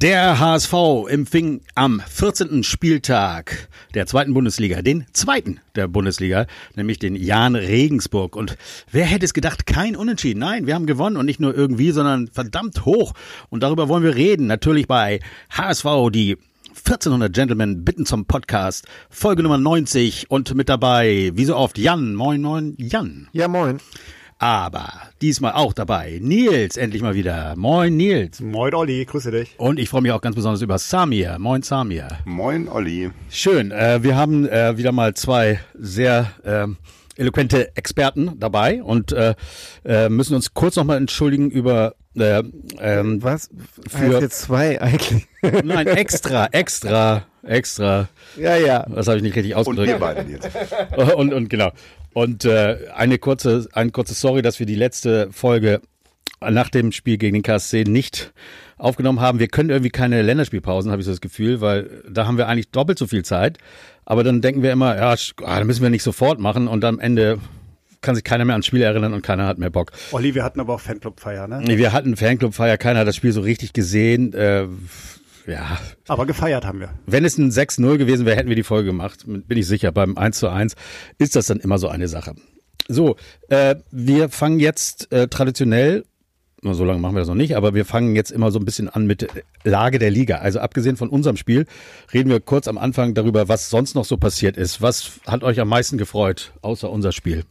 Der HSV empfing am 14. Spieltag der zweiten Bundesliga, den zweiten der Bundesliga, nämlich den Jan Regensburg. Und wer hätte es gedacht, kein Unentschieden. Nein, wir haben gewonnen und nicht nur irgendwie, sondern verdammt hoch. Und darüber wollen wir reden. Natürlich bei HSV, die 1400 Gentlemen bitten zum Podcast, Folge Nummer 90 und mit dabei, wie so oft, Jan. Moin, moin, Jan. Ja, moin. Aber diesmal auch dabei Nils, endlich mal wieder. Moin Nils. Moin Olli, grüße dich. Und ich freue mich auch ganz besonders über Samir. Moin Samir. Moin Olli. Schön, äh, wir haben äh, wieder mal zwei sehr äh, eloquente Experten dabei und äh, äh, müssen uns kurz nochmal entschuldigen über äh, ähm, Was? Für jetzt zwei eigentlich. Nein, extra, extra, extra. Ja, ja. Das habe ich nicht richtig ausgedrückt. Und wir beide jetzt. und, und genau. Und äh, eine kurze, ein kurzes Sorry, dass wir die letzte Folge nach dem Spiel gegen den KSC nicht aufgenommen haben. Wir können irgendwie keine Länderspielpausen, habe ich so das Gefühl, weil da haben wir eigentlich doppelt so viel Zeit. Aber dann denken wir immer, ja, ah, da müssen wir nicht sofort machen und am Ende kann sich keiner mehr ans Spiel erinnern und keiner hat mehr Bock. Olli, wir hatten aber auch Fanclubfeier, ne? Wir hatten Fanclubfeier, keiner hat das Spiel so richtig gesehen. Äh, ja. Aber gefeiert haben wir. Wenn es ein 6-0 gewesen wäre, hätten wir die Folge gemacht. Bin ich sicher. Beim 1 zu 1 ist das dann immer so eine Sache. So, äh, wir fangen jetzt äh, traditionell, so lange machen wir das noch nicht, aber wir fangen jetzt immer so ein bisschen an mit Lage der Liga. Also abgesehen von unserem Spiel reden wir kurz am Anfang darüber, was sonst noch so passiert ist. Was hat euch am meisten gefreut, außer unser Spiel?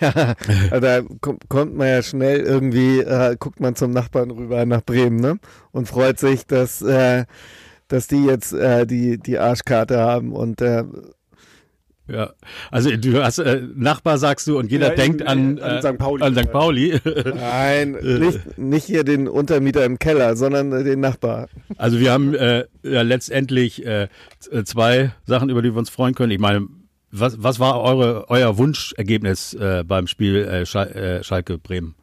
Ja, da kommt man ja schnell irgendwie, äh, guckt man zum Nachbarn rüber nach Bremen, ne? Und freut sich, dass, äh, dass die jetzt äh, die, die Arschkarte haben und äh, ja, also du hast äh, Nachbar sagst du und jeder ja, denkt an, an, St. Pauli. An St. Pauli. Nein, nicht, nicht hier den Untermieter im Keller, sondern den Nachbar. Also wir haben äh, ja letztendlich äh, zwei Sachen, über die wir uns freuen können. Ich meine, was, was war eure, euer Wunschergebnis äh, beim Spiel äh, Schal äh, Schalke Bremen?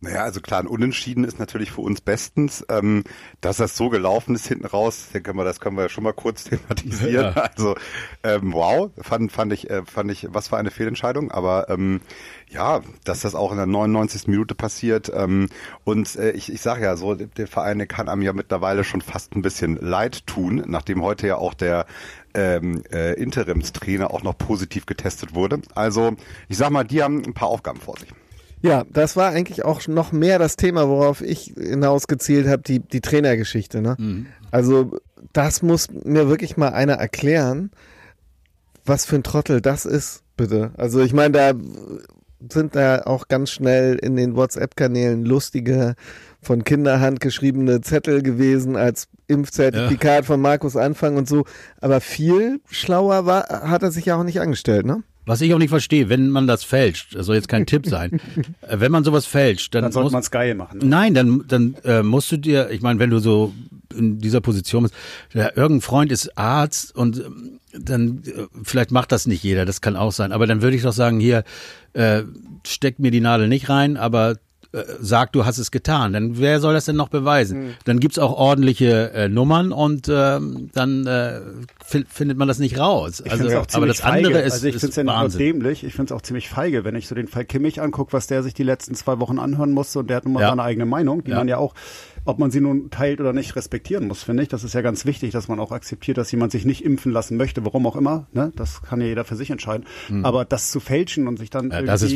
Naja, also klar, ein Unentschieden ist natürlich für uns bestens. Ähm, dass das so gelaufen ist hinten raus, denke mal, das können wir ja schon mal kurz thematisieren. Ja. Also ähm, wow, fand, fand ich, äh, fand ich, was für eine Fehlentscheidung. Aber ähm, ja, dass das auch in der 99. Minute passiert. Ähm, und äh, ich, ich sage ja so, der Verein kann einem ja mittlerweile schon fast ein bisschen leid tun, nachdem heute ja auch der ähm, äh, Interimstrainer auch noch positiv getestet wurde. Also ich sag mal, die haben ein paar Aufgaben vor sich. Ja, das war eigentlich auch noch mehr das Thema, worauf ich hinausgezielt habe, die, die Trainergeschichte. Ne? Mhm. Also das muss mir wirklich mal einer erklären, was für ein Trottel das ist, bitte. Also ich meine, da sind da auch ganz schnell in den WhatsApp-Kanälen lustige, von Kinderhand geschriebene Zettel gewesen als Impfzertifikat ja. von Markus Anfang und so. Aber viel schlauer war, hat er sich ja auch nicht angestellt, ne? Was ich auch nicht verstehe, wenn man das fälscht, das soll jetzt kein Tipp sein, wenn man sowas fälscht, dann, dann sollte man es geil machen. Ne? Nein, dann, dann äh, musst du dir, ich meine, wenn du so in dieser Position bist, ja, irgendein Freund ist Arzt und ähm, dann äh, vielleicht macht das nicht jeder, das kann auch sein. Aber dann würde ich doch sagen, hier äh, steck mir die Nadel nicht rein, aber äh, sag, du hast es getan. Dann wer soll das denn noch beweisen? Hm. Dann gibt's auch ordentliche äh, Nummern und ähm, dann äh, findet man das nicht raus. Ich also, auch aber das feige. andere ist Also ich finde es ja nicht nur dämlich, ich finde es auch ziemlich feige, wenn ich so den Fall Kimmich angucke, was der sich die letzten zwei Wochen anhören musste und der hat nun mal ja. seine eigene Meinung, die ja. man ja auch ob man sie nun teilt oder nicht, respektieren muss, finde ich. Das ist ja ganz wichtig, dass man auch akzeptiert, dass jemand sich nicht impfen lassen möchte, warum auch immer. Ne? Das kann ja jeder für sich entscheiden. Hm. Aber das zu fälschen und sich dann ja, so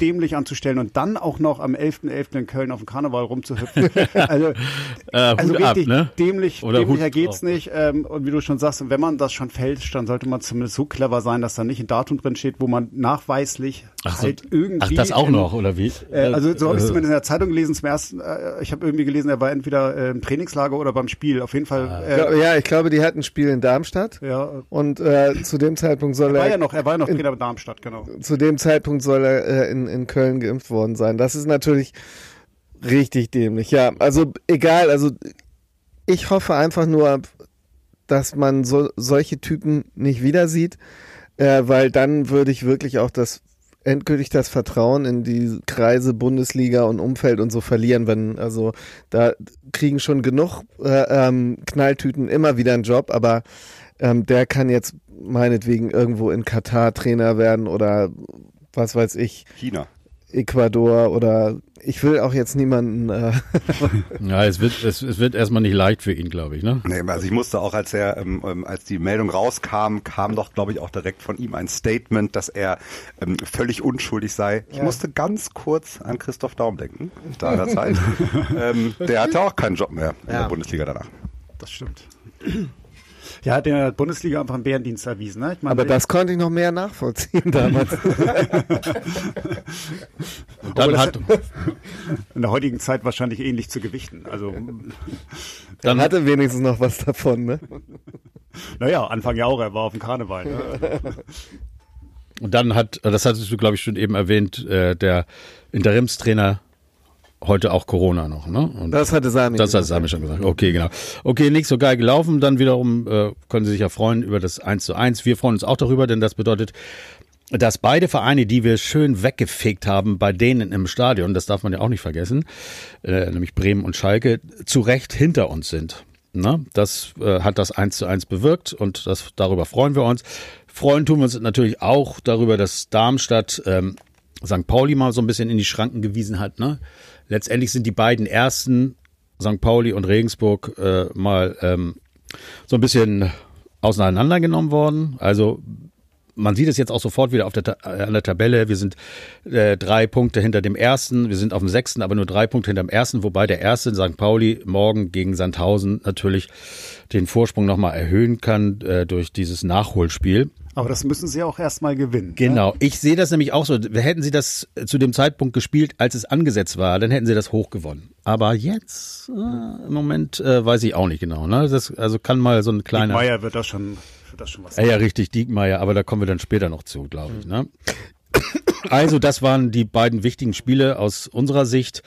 dämlich anzustellen und dann auch noch am 11.11. .11. in Köln auf dem Karneval rumzuhüpfen. also, äh, also richtig ne? dämlich, oder dämlicher geht's drauf. nicht. Ähm, und wie du schon sagst, wenn man das schon fälscht, dann sollte man zumindest so clever sein, dass da nicht ein Datum drin steht, wo man nachweislich ach halt so, irgendwie. Ach, das auch in, noch, oder wie? Äh, also so habe ich es zumindest in der Zeitung gelesen zum ersten. Äh, ich habe irgendwie gelesen, er war entweder äh, im Training Trainingslager oder beim Spiel. Auf jeden Fall. Ah. Äh, ja, ich glaube, die hatten ein Spiel in Darmstadt. Ja. Und äh, zu dem Zeitpunkt soll er. Er war ja noch, er war ja noch Trainer in Darmstadt, genau. Zu dem Zeitpunkt soll er äh, in, in Köln geimpft worden sein. Das ist natürlich richtig dämlich. Ja, also egal. Also ich hoffe einfach nur, dass man so, solche Typen nicht wieder sieht, äh, weil dann würde ich wirklich auch das endgültig das Vertrauen in die Kreise Bundesliga und Umfeld und so verlieren, wenn, also da kriegen schon genug äh, ähm, Knalltüten immer wieder einen Job, aber ähm, der kann jetzt meinetwegen irgendwo in Katar Trainer werden oder was weiß ich. China. Ecuador oder ich will auch jetzt niemanden. Äh ja, es wird, es, es wird erstmal nicht leicht für ihn, glaube ich, ne? Nee, also ich musste auch, als er, ähm, ähm, als die Meldung rauskam, kam doch, glaube ich, auch direkt von ihm ein Statement, dass er ähm, völlig unschuldig sei. Ich ja. musste ganz kurz an Christoph Daum denken, da der Zeit. ähm, der hatte auch keinen Job mehr in ja. der Bundesliga danach. Das stimmt. Ja, hat der Bundesliga einfach einen Bärendienst erwiesen. Ne? Ich mein, Aber das konnte ich noch mehr nachvollziehen damals. dann hat in der heutigen Zeit wahrscheinlich ähnlich zu gewichten. Also dann hatte wenigstens noch was davon, ne? Naja, Anfang ja auch, er war auf dem Karneval. Ne? Und dann hat, das hattest du, glaube ich, schon eben erwähnt, äh, der Interimstrainer heute auch Corona noch, ne? Und das hatte Sami. Das hat Sami schon gesagt. Okay, genau. Okay, nicht so geil gelaufen. Dann wiederum äh, können Sie sich ja freuen über das 1 zu 1. Wir freuen uns auch darüber, denn das bedeutet, dass beide Vereine, die wir schön weggefegt haben, bei denen im Stadion, das darf man ja auch nicht vergessen, äh, nämlich Bremen und Schalke, zu Recht hinter uns sind. Ne? Das äh, hat das 1 zu 1 bewirkt und das, darüber freuen wir uns. Freuen tun wir uns natürlich auch darüber, dass Darmstadt ähm, St. Pauli mal so ein bisschen in die Schranken gewiesen hat. Ne? Letztendlich sind die beiden ersten, St. Pauli und Regensburg, äh, mal ähm, so ein bisschen auseinandergenommen worden. Also man sieht es jetzt auch sofort wieder auf der, äh, an der Tabelle. Wir sind äh, drei Punkte hinter dem ersten, wir sind auf dem sechsten, aber nur drei Punkte hinter dem ersten, wobei der erste St. Pauli morgen gegen Sandhausen natürlich den Vorsprung nochmal erhöhen kann äh, durch dieses Nachholspiel. Aber das müssen sie auch erstmal gewinnen. Ne? Genau. Ne? Ich sehe das nämlich auch so. Hätten sie das zu dem Zeitpunkt gespielt, als es angesetzt war, dann hätten sie das hoch gewonnen. Aber jetzt, äh, im Moment, äh, weiß ich auch nicht genau. Ne? Das, also kann mal so ein kleiner. Meier wird das schon, das schon was. Ja, ja, richtig, Diekmeier, aber da kommen wir dann später noch zu, glaube ich. Ne? Also, das waren die beiden wichtigen Spiele aus unserer Sicht.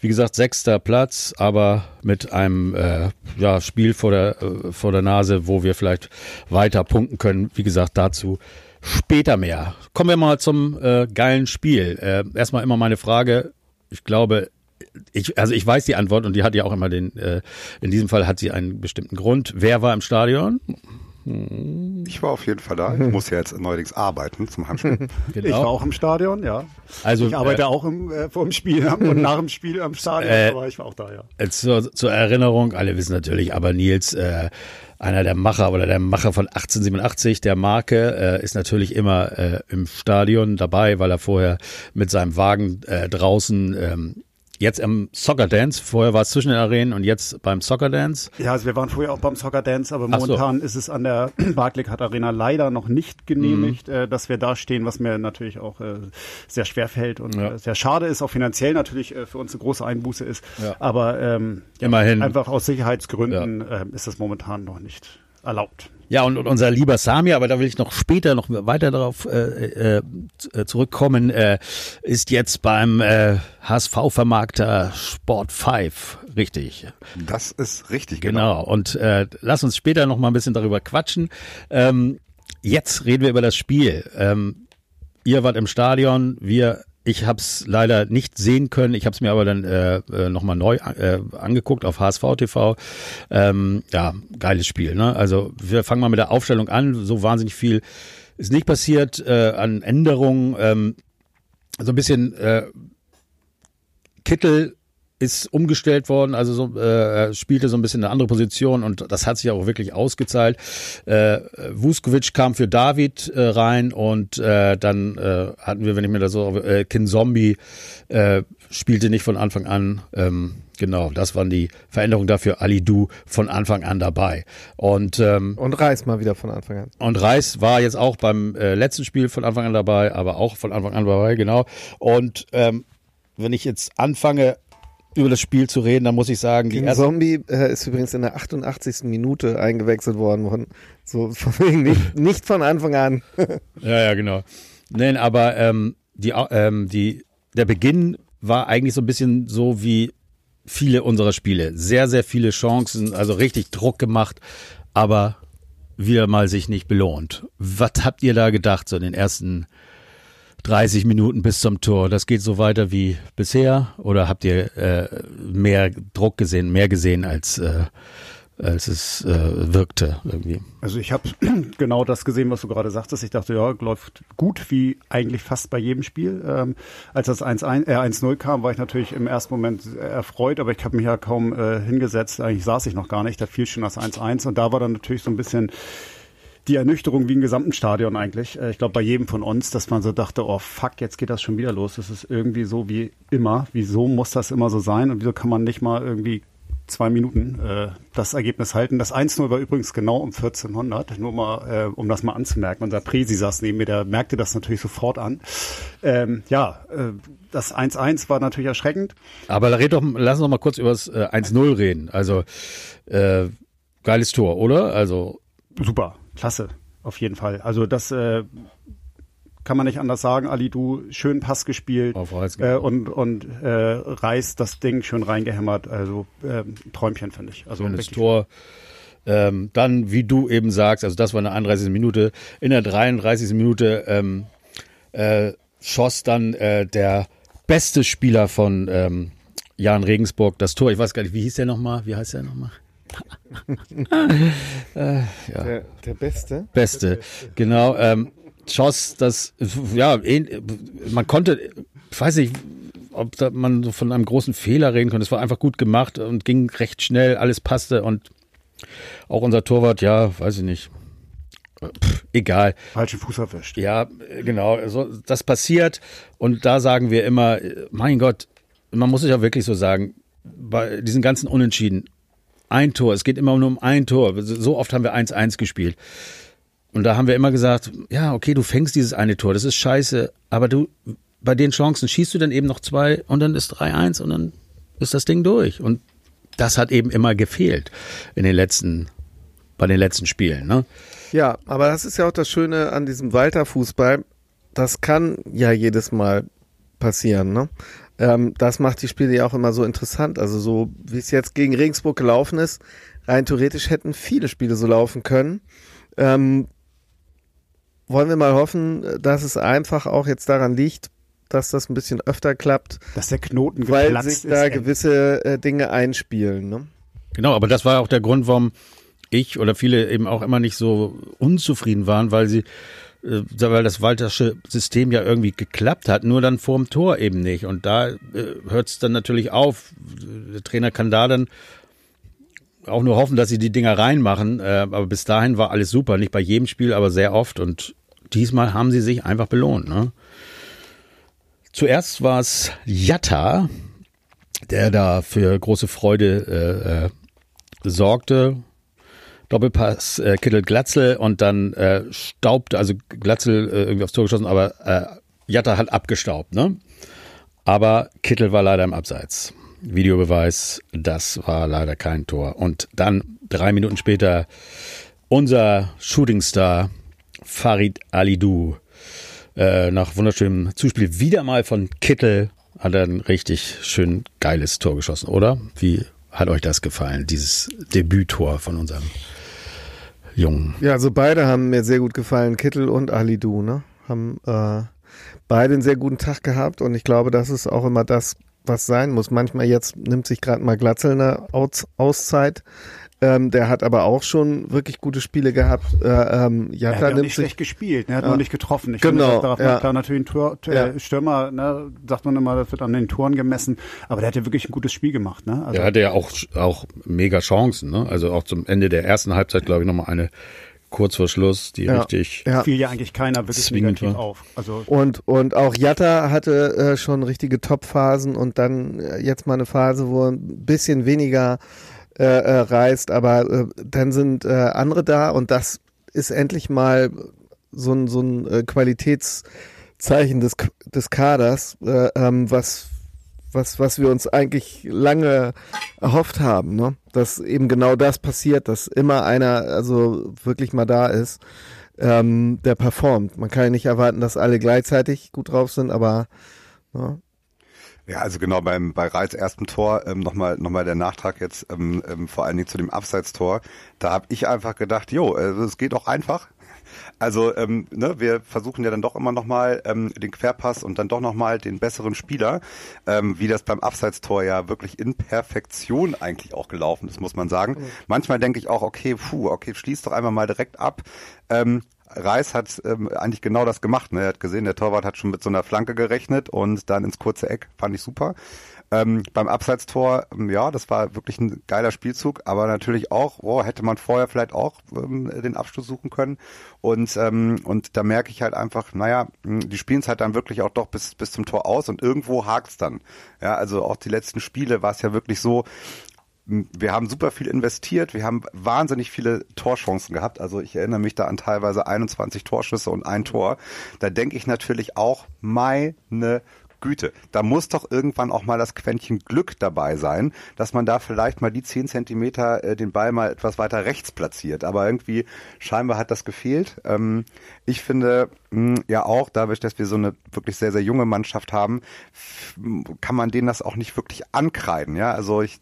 Wie gesagt, sechster Platz, aber mit einem äh, ja, Spiel vor der, äh, vor der Nase, wo wir vielleicht weiter punkten können. Wie gesagt, dazu später mehr. Kommen wir mal zum äh, geilen Spiel. Äh, erstmal immer meine Frage. Ich glaube, ich, also ich weiß die Antwort und die hat ja auch immer den, äh, in diesem Fall hat sie einen bestimmten Grund. Wer war im Stadion? Ich war auf jeden Fall da. Ich muss ja jetzt neuerdings arbeiten zum Heimspiel. Genau. Ich war auch im Stadion, ja. Also ich arbeite äh, auch im, äh, vor dem Spiel und nach dem Spiel am Stadion, äh, aber ich war auch da, ja. Äh, zur, zur Erinnerung, alle wissen natürlich, aber Nils, äh, einer der Macher oder der Macher von 1887 der Marke äh, ist natürlich immer äh, im Stadion dabei, weil er vorher mit seinem Wagen äh, draußen ähm, Jetzt im Soccer Dance. Vorher war es zwischen den Arenen und jetzt beim Soccer Dance. Ja, also wir waren vorher auch beim Soccer Dance, aber momentan so. ist es an der Barclaycard Arena leider noch nicht genehmigt, mhm. äh, dass wir da stehen, was mir natürlich auch äh, sehr schwer fällt und ja. äh, sehr schade ist, auch finanziell natürlich äh, für uns eine große Einbuße ist. Ja. Aber ähm, immerhin einfach aus Sicherheitsgründen ja. äh, ist das momentan noch nicht erlaubt. Ja, und, und unser lieber Samir, aber da will ich noch später noch weiter darauf äh, äh, äh zurückkommen, äh, ist jetzt beim äh, HSV-Vermarkter Sport 5, richtig? Das ist richtig, genau. Genau, und äh, lass uns später noch mal ein bisschen darüber quatschen. Ähm, jetzt reden wir über das Spiel. Ähm, ihr wart im Stadion, wir ich habe es leider nicht sehen können. Ich habe es mir aber dann äh, äh, nochmal neu äh, angeguckt auf HSV TV. Ähm, ja, geiles Spiel. Ne? Also wir fangen mal mit der Aufstellung an. So wahnsinnig viel ist nicht passiert äh, an Änderungen. Ähm, so ein bisschen äh, Kittel ist umgestellt worden, also so, äh, spielte so ein bisschen eine andere Position und das hat sich auch wirklich ausgezahlt. Äh, Vuskovic kam für David äh, rein und äh, dann äh, hatten wir, wenn ich mir das so, äh, Kin Zombie äh, spielte nicht von Anfang an. Ähm, genau, das waren die Veränderungen dafür. Ali Du von Anfang an dabei. Und, ähm, und Reis mal wieder von Anfang an. Und Reis war jetzt auch beim äh, letzten Spiel von Anfang an dabei, aber auch von Anfang an dabei, genau. Und ähm, wenn ich jetzt anfange, über das Spiel zu reden, dann muss ich sagen, die Zombie äh, ist übrigens in der 88. Minute eingewechselt worden, von, so nicht, nicht von Anfang an. ja, ja, genau. Nein, aber ähm, die, ähm, die, der Beginn war eigentlich so ein bisschen so wie viele unserer Spiele. Sehr, sehr viele Chancen, also richtig Druck gemacht, aber wieder mal sich nicht belohnt. Was habt ihr da gedacht, so in den ersten 30 Minuten bis zum Tor. Das geht so weiter wie bisher? Oder habt ihr äh, mehr Druck gesehen, mehr gesehen als, äh, als es äh, wirkte irgendwie. Also ich habe genau das gesehen, was du gerade sagtest. Ich dachte, ja, läuft gut, wie eigentlich fast bei jedem Spiel. Ähm, als das 1-1, äh, 1-0 kam, war ich natürlich im ersten Moment erfreut, aber ich habe mich ja kaum äh, hingesetzt. Eigentlich saß ich noch gar nicht. Da fiel schon das 1-1 und da war dann natürlich so ein bisschen die Ernüchterung wie im gesamten Stadion eigentlich. Äh, ich glaube, bei jedem von uns, dass man so dachte, oh fuck, jetzt geht das schon wieder los. Das ist irgendwie so wie immer. Wieso muss das immer so sein? Und wieso kann man nicht mal irgendwie zwei Minuten äh, das Ergebnis halten. Das 1-0 war übrigens genau um 1400, nur mal, äh, um das mal anzumerken. Unser Presi saß neben mir, der merkte das natürlich sofort an. Ähm, ja, äh, das 1-1 war natürlich erschreckend. Aber red doch, lass uns noch mal kurz über das äh, 1-0 reden. Also, äh, geiles Tor, oder? Also Super klasse, auf jeden Fall. Also das äh, kann man nicht anders sagen. Ali, du schön Pass gespielt äh, und und äh, Reis das Ding schön reingehämmert. Also äh, Träumchen finde ich. Also das Tor. Ähm, dann, wie du eben sagst, also das war eine 31. Minute. In der 33. Minute ähm, äh, schoss dann äh, der beste Spieler von ähm, Jan Regensburg das Tor. Ich weiß gar nicht, wie hieß der nochmal? Wie heißt der nochmal? Äh, ja. der, der, Beste? Beste, genau. Ähm, Schoss, das, ja, man konnte, ich weiß nicht, ob man von einem großen Fehler reden konnte. Es war einfach gut gemacht und ging recht schnell, alles passte und auch unser Torwart, ja, weiß ich nicht. Pff, egal. Falschen Fuß erwischt. Ja, genau. Also, das passiert und da sagen wir immer, mein Gott, man muss es ja wirklich so sagen, bei diesen ganzen Unentschieden, ein Tor. Es geht immer nur um ein Tor. So oft haben wir 1-1 gespielt. Und da haben wir immer gesagt, ja, okay, du fängst dieses eine Tor, das ist scheiße, aber du, bei den Chancen schießt du dann eben noch zwei und dann ist 3-1 und dann ist das Ding durch. Und das hat eben immer gefehlt in den letzten, bei den letzten Spielen, ne? Ja, aber das ist ja auch das Schöne an diesem Walter-Fußball. Das kann ja jedes Mal passieren, ne? Ähm, das macht die Spiele ja auch immer so interessant. Also so, wie es jetzt gegen Regensburg gelaufen ist, rein theoretisch hätten viele Spiele so laufen können. Ähm, wollen wir mal hoffen, dass es einfach auch jetzt daran liegt, dass das ein bisschen öfter klappt. Dass der Knoten Weil sich da ist, gewisse äh, Dinge einspielen. Ne? Genau, aber das war auch der Grund, warum ich oder viele eben auch immer nicht so unzufrieden waren, weil sie äh, weil das Waltersche System ja irgendwie geklappt hat, nur dann vorm Tor eben nicht. Und da äh, hört es dann natürlich auf. Der Trainer kann da dann auch nur hoffen, dass sie die Dinger reinmachen. Äh, aber bis dahin war alles super. Nicht bei jedem Spiel, aber sehr oft. Und diesmal haben sie sich einfach belohnt. Ne? Zuerst war es Jatta, der da für große Freude äh, äh, sorgte Doppelpass äh, Kittel Glatzel und dann äh, staubte, also Glatzel äh, irgendwie aufs Tor geschossen, aber äh, Jatta hat abgestaubt, ne? Aber Kittel war leider im Abseits. Videobeweis, das war leider kein Tor. Und dann drei Minuten später unser Shootingstar Farid Alidou äh, nach wunderschönem Zuspiel wieder mal von Kittel hat er ein richtig schön geiles Tor geschossen, oder? Wie hat euch das gefallen, dieses Debüttor von unserem Jungen. Ja, also beide haben mir sehr gut gefallen, Kittel und Alidu, ne? Haben äh, beide einen sehr guten Tag gehabt und ich glaube, das ist auch immer das, was sein muss. Manchmal jetzt nimmt sich gerade mal Glatzel eine Aus Auszeit. Ähm, der hat aber auch schon wirklich gute Spiele gehabt. Äh, ähm, Jatta er hat ja nicht schlecht gespielt, ne? er hat ja. noch nicht getroffen. Ich genau. Finde, darauf ja. klar natürlich ein Tor, äh, ja. Stürmer, ne? sagt man immer, das wird an den Toren gemessen, aber der hat ja wirklich ein gutes Spiel gemacht. Ne? Also, der hatte ja auch, auch mega Chancen, ne? also auch zum Ende der ersten Halbzeit, glaube ich, nochmal eine kurz vor Schluss, die ja, richtig ja. fiel ja eigentlich keiner wirklich negativ war. auf. Also und und auch Jatta hatte äh, schon richtige Top-Phasen und dann äh, jetzt mal eine Phase, wo ein bisschen weniger äh, äh, reist, aber äh, dann sind äh, andere da und das ist endlich mal so ein, so ein äh, Qualitätszeichen des, des Kaders, äh, ähm, was, was, was wir uns eigentlich lange erhofft haben, ne? dass eben genau das passiert, dass immer einer also wirklich mal da ist, ähm, der performt. Man kann ja nicht erwarten, dass alle gleichzeitig gut drauf sind, aber ne? Ja, also genau beim bei Reits ersten Tor ähm, nochmal noch mal der Nachtrag jetzt ähm, ähm, vor allen Dingen zu dem Abseitstor. Da habe ich einfach gedacht, jo, äh, es geht auch einfach. Also ähm, ne, wir versuchen ja dann doch immer nochmal ähm, den Querpass und dann doch nochmal den besseren Spieler, ähm, wie das beim Abseitstor ja wirklich in Perfektion eigentlich auch gelaufen ist, muss man sagen. Mhm. Manchmal denke ich auch, okay, puh, okay, schließ doch einmal mal direkt ab. Ähm, Reis hat ähm, eigentlich genau das gemacht. Ne? Er hat gesehen, der Torwart hat schon mit so einer Flanke gerechnet und dann ins kurze Eck. Fand ich super. Ähm, beim Abseitstor, ähm, ja, das war wirklich ein geiler Spielzug, aber natürlich auch, oh, hätte man vorher vielleicht auch ähm, den Abschluss suchen können. Und, ähm, und da merke ich halt einfach, naja, die spielen es halt dann wirklich auch doch bis, bis zum Tor aus und irgendwo hakt's dann. Ja, also auch die letzten Spiele war es ja wirklich so, wir haben super viel investiert, wir haben wahnsinnig viele Torchancen gehabt. Also ich erinnere mich da an teilweise 21 Torschüsse und ein Tor. Da denke ich natürlich auch, meine Güte, da muss doch irgendwann auch mal das Quäntchen Glück dabei sein, dass man da vielleicht mal die zehn Zentimeter äh, den Ball mal etwas weiter rechts platziert. Aber irgendwie scheinbar hat das gefehlt. Ähm, ich finde mh, hm, ja auch, dadurch, dass wir so eine wirklich sehr, sehr junge Mannschaft haben, kann man denen das auch nicht wirklich ankreiden. Ja, also ich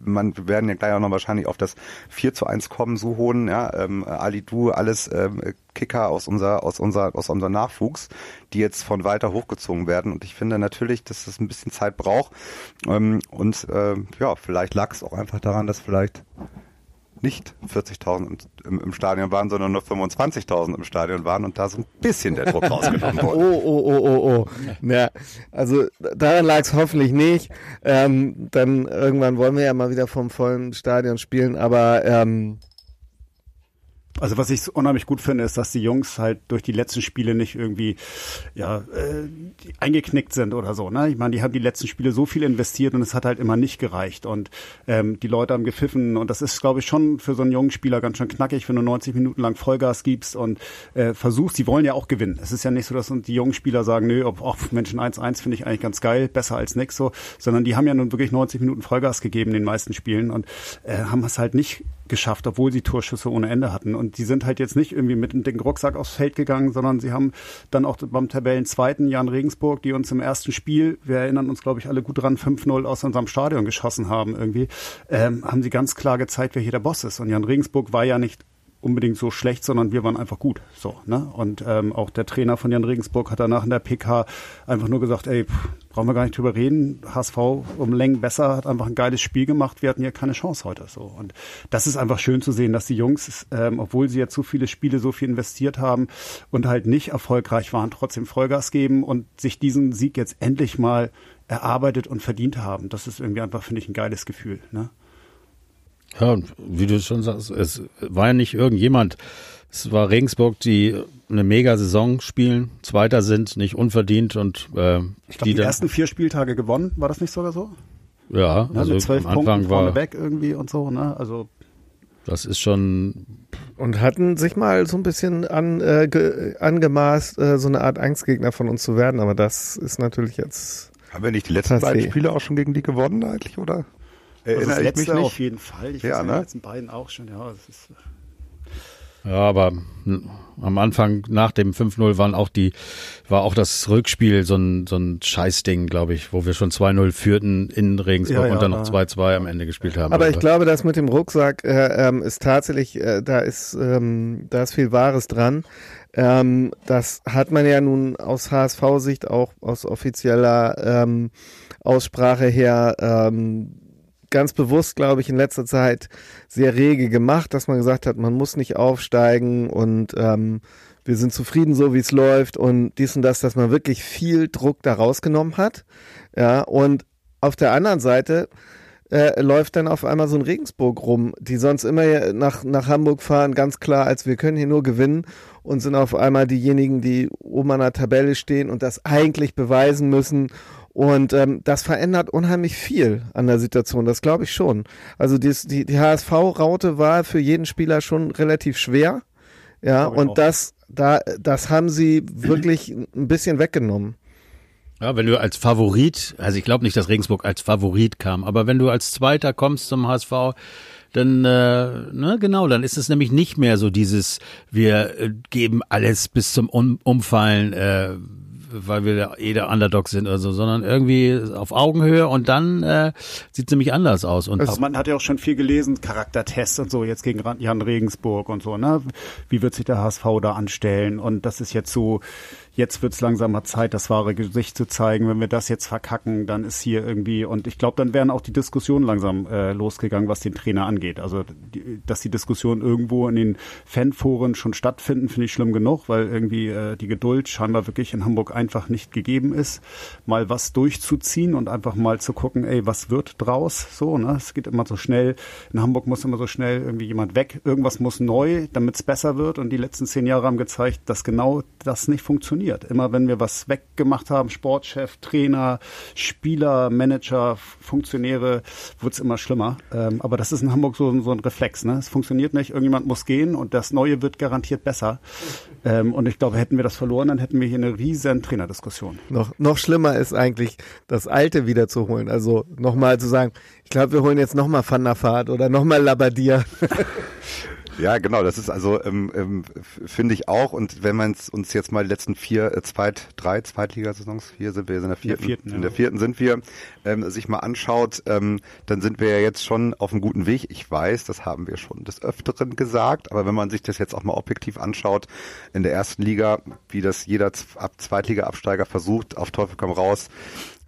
man wir werden ja gleich auch noch wahrscheinlich auf das 4 zu 1 kommen, so hohen, ja, ähm, Ali Du, alles ähm, Kicker aus unser, aus unser, aus unserem Nachwuchs, die jetzt von weiter hochgezogen werden. Und ich finde natürlich, dass das ein bisschen Zeit braucht. Ähm, und äh, ja, vielleicht lag es auch einfach daran, dass vielleicht nicht 40.000 im, im, Stadion waren, sondern nur 25.000 im Stadion waren und da so ein bisschen der Druck rausgenommen wurde. Oh, oh, oh, oh, oh. Ja, also daran lag es hoffentlich nicht. Ähm, dann irgendwann wollen wir ja mal wieder vom vollen Stadion spielen, aber ähm, also was ich unheimlich gut finde, ist, dass die Jungs halt durch die letzten Spiele nicht irgendwie ja äh, eingeknickt sind oder so. Ne? Ich meine, die haben die letzten Spiele so viel investiert und es hat halt immer nicht gereicht. Und ähm, die Leute haben gepfiffen und das ist, glaube ich, schon für so einen jungen Spieler ganz schön knackig, wenn du 90 Minuten lang Vollgas gibst und äh, versuchst, die wollen ja auch gewinnen. Es ist ja nicht so, dass die jungen Spieler sagen, nö, ob oh, Menschen 1-1 finde ich eigentlich ganz geil, besser als nix so, sondern die haben ja nun wirklich 90 Minuten Vollgas gegeben in den meisten Spielen und äh, haben es halt nicht geschafft, obwohl sie Torschüsse ohne Ende hatten. Und die sind halt jetzt nicht irgendwie mit dem Rucksack aufs Feld gegangen, sondern sie haben dann auch beim Tabellenzweiten Jan Regensburg, die uns im ersten Spiel, wir erinnern uns, glaube ich, alle gut dran, 5-0 aus unserem Stadion geschossen haben irgendwie, ähm, haben sie ganz klar gezeigt, wer hier der Boss ist. Und Jan Regensburg war ja nicht unbedingt so schlecht, sondern wir waren einfach gut. So, ne? Und ähm, auch der Trainer von Jan Regensburg hat danach in der PK einfach nur gesagt, ey, pff, brauchen wir gar nicht drüber reden. HSV um Längen besser, hat einfach ein geiles Spiel gemacht. Wir hatten ja keine Chance heute. So. Und das ist einfach schön zu sehen, dass die Jungs, ähm, obwohl sie jetzt so viele Spiele so viel investiert haben und halt nicht erfolgreich waren, trotzdem Vollgas geben und sich diesen Sieg jetzt endlich mal erarbeitet und verdient haben. Das ist irgendwie einfach, finde ich, ein geiles Gefühl. Ne? Ja, wie du schon sagst, es war ja nicht irgendjemand. Es war Regensburg, die eine Mega-Saison spielen, Zweiter sind, nicht unverdient und äh, ich glaube, die, die ersten vier Spieltage gewonnen, war das nicht sogar so? Ja, ne, also mit zwölf am Anfang Punkten war weg irgendwie und so, ne? Also das ist schon und hatten sich mal so ein bisschen an, äh, ge, angemaßt, äh, so eine Art Angstgegner von uns zu werden, aber das ist natürlich jetzt. Haben wir nicht die letzten beiden Spiele auch schon gegen die gewonnen eigentlich, oder? Erinnere also das letzte ich mich nicht? auf jeden Fall. Ich ja, weiß ne? die letzten beiden auch schon. Ja, das ist. Ja, aber am Anfang nach dem 5-0 waren auch die, war auch das Rückspiel so ein, so ein Scheißding, glaube ich, wo wir schon 2-0 führten in Regensburg ja, ja, und dann noch 2-2 am Ende gespielt haben. Aber ich glaube, das mit dem Rucksack äh, ähm, ist tatsächlich, äh, da ist, ähm, da ist viel Wahres dran. Ähm, das hat man ja nun aus HSV-Sicht auch aus offizieller ähm, Aussprache her ähm, ganz bewusst, glaube ich, in letzter Zeit sehr rege gemacht, dass man gesagt hat, man muss nicht aufsteigen und ähm, wir sind zufrieden so, wie es läuft und dies und das, dass man wirklich viel Druck da rausgenommen hat. Ja, und auf der anderen Seite äh, läuft dann auf einmal so ein Regensburg rum, die sonst immer nach, nach Hamburg fahren, ganz klar, als wir können hier nur gewinnen und sind auf einmal diejenigen, die oben an der Tabelle stehen und das eigentlich beweisen müssen und ähm, das verändert unheimlich viel an der Situation, das glaube ich schon. Also dies, die, die HSV-Raute war für jeden Spieler schon relativ schwer. Ja, und das, da, das haben sie wirklich ein bisschen weggenommen. Ja, wenn du als Favorit, also ich glaube nicht, dass Regensburg als Favorit kam, aber wenn du als Zweiter kommst zum HSV, dann, äh, ne, genau, dann ist es nämlich nicht mehr so dieses, wir äh, geben alles bis zum um Umfallen, äh, weil wir eh der Underdog sind oder so, sondern irgendwie auf Augenhöhe und dann äh, sieht es nämlich anders aus. Und also man hat ja auch schon viel gelesen, Charaktertests und so, jetzt gegen Jan Regensburg und so, ne? Wie wird sich der HSV da anstellen? Und das ist jetzt so jetzt wird es langsam mal Zeit, das wahre Gesicht zu zeigen. Wenn wir das jetzt verkacken, dann ist hier irgendwie, und ich glaube, dann wären auch die Diskussionen langsam äh, losgegangen, was den Trainer angeht. Also, die, dass die Diskussionen irgendwo in den Fanforen schon stattfinden, finde ich schlimm genug, weil irgendwie äh, die Geduld scheinbar wirklich in Hamburg einfach nicht gegeben ist, mal was durchzuziehen und einfach mal zu gucken, ey, was wird draus? So, ne? Es geht immer so schnell. In Hamburg muss immer so schnell irgendwie jemand weg. Irgendwas muss neu, damit es besser wird. Und die letzten zehn Jahre haben gezeigt, dass genau das nicht funktioniert funktioniert. Immer wenn wir was weggemacht haben, Sportchef, Trainer, Spieler, Manager, Funktionäre, wird es immer schlimmer. Ähm, aber das ist in Hamburg so, so ein Reflex. Ne? Es funktioniert nicht, irgendjemand muss gehen und das Neue wird garantiert besser. Ähm, und ich glaube, hätten wir das verloren, dann hätten wir hier eine riesen Trainerdiskussion. Noch, noch schlimmer ist eigentlich, das Alte wiederzuholen. Also nochmal zu sagen, ich glaube, wir holen jetzt nochmal Van der Vaart oder nochmal Labadier. Ja, genau, das ist also, ähm, ähm, finde ich auch. Und wenn man uns jetzt mal die letzten vier, äh, Zweit-, drei Zweitligasaisons, vier sind wir in der vierten, in der vierten, in der vierten sind wir, ähm, sich mal anschaut, ähm, dann sind wir ja jetzt schon auf einem guten Weg. Ich weiß, das haben wir schon des Öfteren gesagt, aber wenn man sich das jetzt auch mal objektiv anschaut, in der ersten Liga, wie das jeder Zweitliga-Absteiger versucht, auf Teufel komm raus,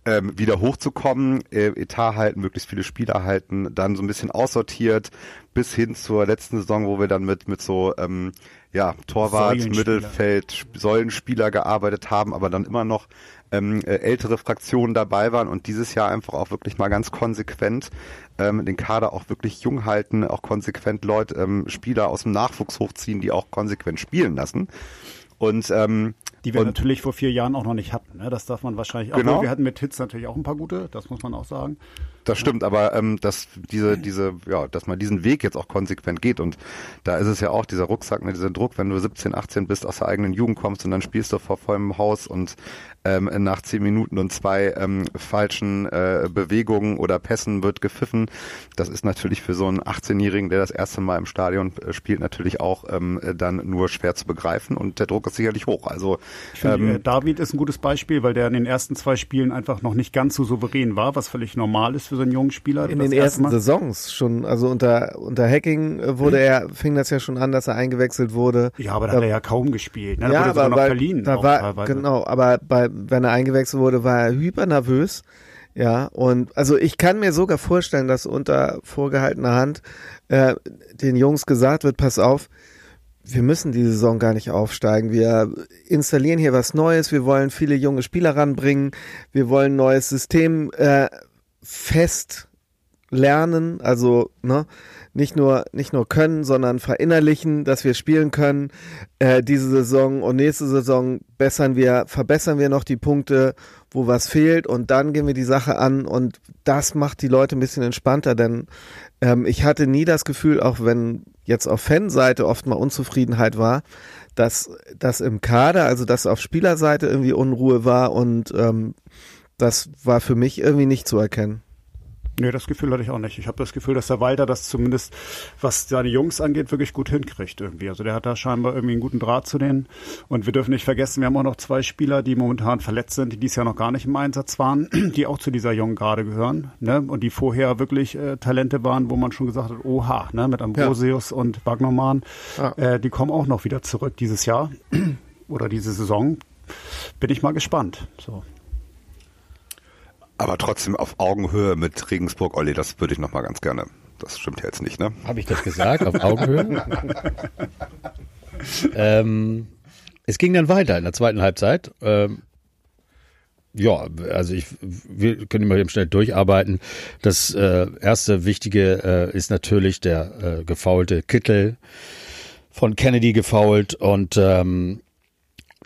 ähm, wieder hochzukommen, äh, Etat halten, möglichst viele Spieler halten, dann so ein bisschen aussortiert bis hin zur letzten Saison, wo wir dann mit mit so ähm, ja Torwart, Mittelfeld, Säulenspieler gearbeitet haben, aber dann immer noch ähm, äh, ältere Fraktionen dabei waren und dieses Jahr einfach auch wirklich mal ganz konsequent ähm, den Kader auch wirklich jung halten, auch konsequent Leute, ähm, Spieler aus dem Nachwuchs hochziehen, die auch konsequent spielen lassen. Und ähm, die wir und, natürlich vor vier Jahren auch noch nicht hatten. Ne? Das darf man wahrscheinlich auch. Genau. Wir hatten mit Hits natürlich auch ein paar gute, das muss man auch sagen. Das stimmt, aber ähm, dass diese, diese, ja, dass man diesen Weg jetzt auch konsequent geht und da ist es ja auch dieser Rucksack, ne, dieser Druck, wenn du 17, 18 bist, aus der eigenen Jugend kommst und dann spielst du vor vollem Haus und ähm, nach zehn Minuten und zwei ähm, falschen äh, Bewegungen oder Pässen wird gepfiffen. Das ist natürlich für so einen 18-Jährigen, der das erste Mal im Stadion äh, spielt, natürlich auch ähm, dann nur schwer zu begreifen und der Druck ist sicherlich hoch. Also ich finde, ähm, äh, David ist ein gutes Beispiel, weil der in den ersten zwei Spielen einfach noch nicht ganz so souverän war, was völlig normal ist für so einen jungen Spieler. In den ersten Saisons schon, also unter, unter Hacking äh, wurde mhm. er, fing das ja schon an, dass er eingewechselt wurde. Ja, aber da, da hat er ja kaum gespielt. Ne? Da ja, wurde aber noch bei, verliehen. Da war, genau, aber bei, wenn er eingewechselt wurde, war er hypernervös. Ja, und also ich kann mir sogar vorstellen, dass unter vorgehaltener Hand äh, den Jungs gesagt wird, pass auf, wir müssen die Saison gar nicht aufsteigen. Wir installieren hier was Neues. Wir wollen viele junge Spieler ranbringen. Wir wollen ein neues System äh, fest lernen, also ne, nicht nur nicht nur können, sondern verinnerlichen, dass wir spielen können äh, diese Saison und nächste Saison bessern wir verbessern wir noch die Punkte, wo was fehlt und dann gehen wir die Sache an und das macht die Leute ein bisschen entspannter, denn ähm, ich hatte nie das Gefühl, auch wenn jetzt auf Fanseite oft mal Unzufriedenheit war, dass das im Kader, also dass auf Spielerseite irgendwie Unruhe war und ähm, das war für mich irgendwie nicht zu erkennen. Nee, das Gefühl hatte ich auch nicht. Ich habe das Gefühl, dass der Walter das zumindest, was seine Jungs angeht, wirklich gut hinkriegt irgendwie. Also der hat da scheinbar irgendwie einen guten Draht zu denen. Und wir dürfen nicht vergessen, wir haben auch noch zwei Spieler, die momentan verletzt sind, die dies Jahr noch gar nicht im Einsatz waren, die auch zu dieser jungen Garde gehören. Ne? Und die vorher wirklich äh, Talente waren, wo man schon gesagt hat, oha, ne? mit Ambrosius ja. und Wagnermann. Ja. Äh, die kommen auch noch wieder zurück dieses Jahr oder diese Saison. Bin ich mal gespannt. So. Aber trotzdem auf Augenhöhe mit Regensburg, Olli, das würde ich noch mal ganz gerne. Das stimmt ja jetzt nicht, ne? Habe ich das gesagt? Auf Augenhöhe? ähm, es ging dann weiter in der zweiten Halbzeit. Ähm, ja, also ich, wir können mal eben schnell durcharbeiten. Das äh, erste Wichtige äh, ist natürlich der äh, gefaulte Kittel von Kennedy gefault und ähm,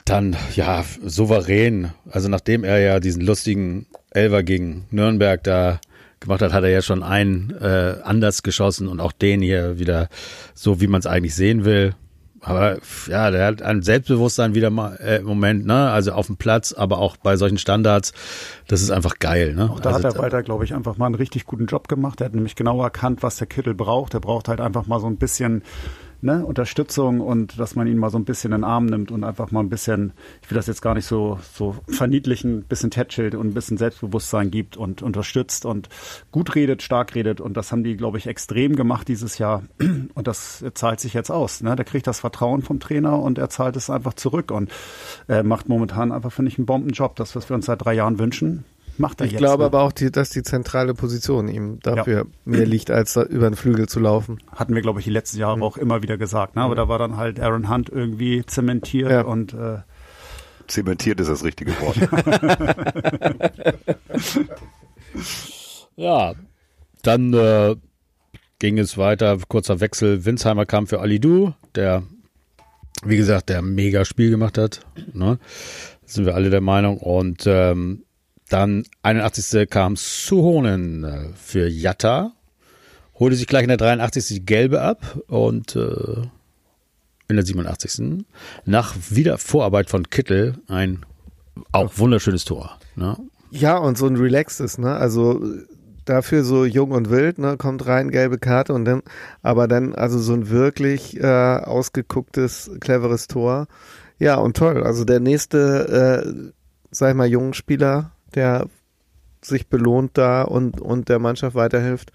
dann ja souverän. Also nachdem er ja diesen lustigen Elver gegen Nürnberg da gemacht hat, hat er ja schon einen äh, anders geschossen und auch den hier wieder so, wie man es eigentlich sehen will. Aber ja, der hat ein Selbstbewusstsein wieder mal äh, im Moment, ne? Also auf dem Platz, aber auch bei solchen Standards, das ist einfach geil, ne? Auch da also, hat der Walter, glaube ich, einfach mal einen richtig guten Job gemacht. Er hat nämlich genau erkannt, was der Kittel braucht. Er braucht halt einfach mal so ein bisschen ne, Unterstützung und dass man ihn mal so ein bisschen in den Arm nimmt und einfach mal ein bisschen, ich will das jetzt gar nicht so, so verniedlichen, ein bisschen tätschelt und ein bisschen Selbstbewusstsein gibt und unterstützt und gut redet, stark redet. Und das haben die, glaube ich, extrem gemacht dieses Jahr. Und das zahlt sich jetzt aus. Ne? Der kriegt das Vertrauen vom Trainer und er zahlt es einfach zurück und äh, macht momentan einfach, finde ich, einen Bombenjob. Das, was wir uns seit drei Jahren wünschen macht er ich jetzt. Ich glaube ne? aber auch, die, dass die zentrale Position ihm dafür ja. mehr liegt, als über den Flügel zu laufen. Hatten wir, glaube ich, die letzten Jahre mhm. auch immer wieder gesagt. Ne? Aber mhm. da war dann halt Aaron Hunt irgendwie zementiert ja. und äh, Zementiert ist das richtige Wort. ja, dann äh, ging es weiter. Kurzer Wechsel. Winsheimer kam für Ali der, wie gesagt, der mega Spiel gemacht hat. Ne? Sind wir alle der Meinung. Und ähm, dann 81. kam Suhonen äh, für Jatta, holte sich gleich in der 83. die gelbe ab und äh, in der 87. nach wieder Vorarbeit von Kittel ein auch wunderschönes Tor. Ne? Ja, und so ein relaxes, ne? Also dafür so jung und wild, ne, kommt rein, gelbe Karte und dann, aber dann also so ein wirklich äh, ausgegucktes, cleveres Tor. Ja, und toll. Also der nächste, äh, sag ich mal, jungen Spieler der sich belohnt da und, und der Mannschaft weiterhilft.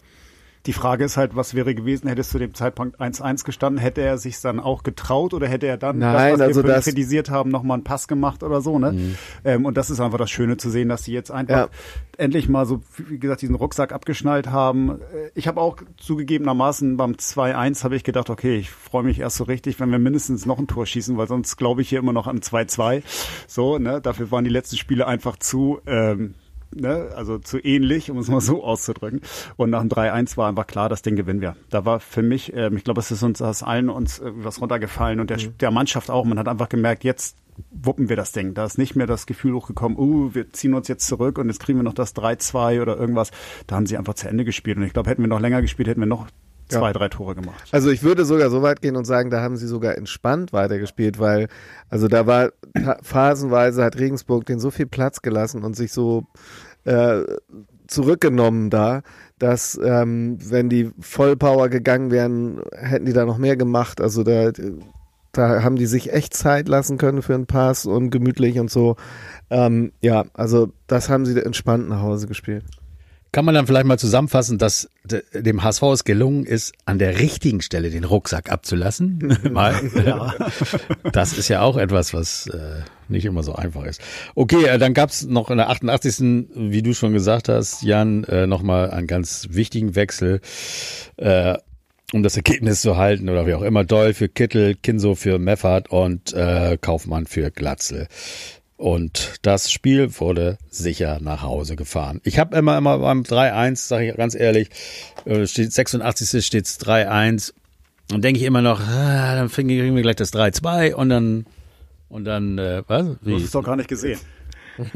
Die Frage ist halt, was wäre gewesen, hätte es zu dem Zeitpunkt 1-1 gestanden, hätte er sich dann auch getraut oder hätte er dann Nein, das, was also wir das kritisiert haben, nochmal einen Pass gemacht oder so, ne? Mhm. Ähm, und das ist einfach das Schöne zu sehen, dass sie jetzt einfach ja. endlich mal so, wie gesagt, diesen Rucksack abgeschnallt haben. Äh, ich habe auch zugegebenermaßen beim 2-1 habe ich gedacht, okay, ich freue mich erst so richtig, wenn wir mindestens noch ein Tor schießen, weil sonst glaube ich hier immer noch an 2-2. So, ne? Dafür waren die letzten Spiele einfach zu, ähm, ne, also zu ähnlich, um es mal so auszudrücken. Und nach dem 3-1 war einfach klar, das Ding gewinnen wir. Da war für mich, ähm, ich glaube, es ist uns das allen uns äh, was runtergefallen und der, mhm. der Mannschaft auch. Man hat einfach gemerkt, jetzt wuppen wir das Ding. Da ist nicht mehr das Gefühl hochgekommen, uh, wir ziehen uns jetzt zurück und jetzt kriegen wir noch das 3-2 oder irgendwas. Da haben sie einfach zu Ende gespielt. Und ich glaube, hätten wir noch länger gespielt, hätten wir noch zwei, ja. drei Tore gemacht. Also ich würde sogar so weit gehen und sagen, da haben sie sogar entspannt weitergespielt, weil also da war phasenweise hat Regensburg den so viel Platz gelassen und sich so äh, zurückgenommen da, dass ähm, wenn die Vollpower gegangen wären, hätten die da noch mehr gemacht. Also da, da haben die sich echt Zeit lassen können für einen Pass und gemütlich und so. Ähm, ja, also das haben sie entspannt nach Hause gespielt. Kann man dann vielleicht mal zusammenfassen, dass dem HSV es gelungen ist, an der richtigen Stelle den Rucksack abzulassen? mal. Ja. Das ist ja auch etwas, was äh, nicht immer so einfach ist. Okay, äh, dann gab's noch in der 88. wie du schon gesagt hast, Jan, äh, nochmal einen ganz wichtigen Wechsel. Äh, um das Ergebnis zu halten oder wie auch immer, Doll für Kittel, Kinso für Meffert und äh, Kaufmann für Glatzel. Und das Spiel wurde sicher nach Hause gefahren. Ich habe immer, immer beim 3-1, sage ich ganz ehrlich, äh, steht 86. steht es 3-1. Und denke ich immer noch, ah, dann kriegen wir gleich das 3-2 und dann, und dann, äh, was? Wie? Du hast es doch gar nicht gesehen.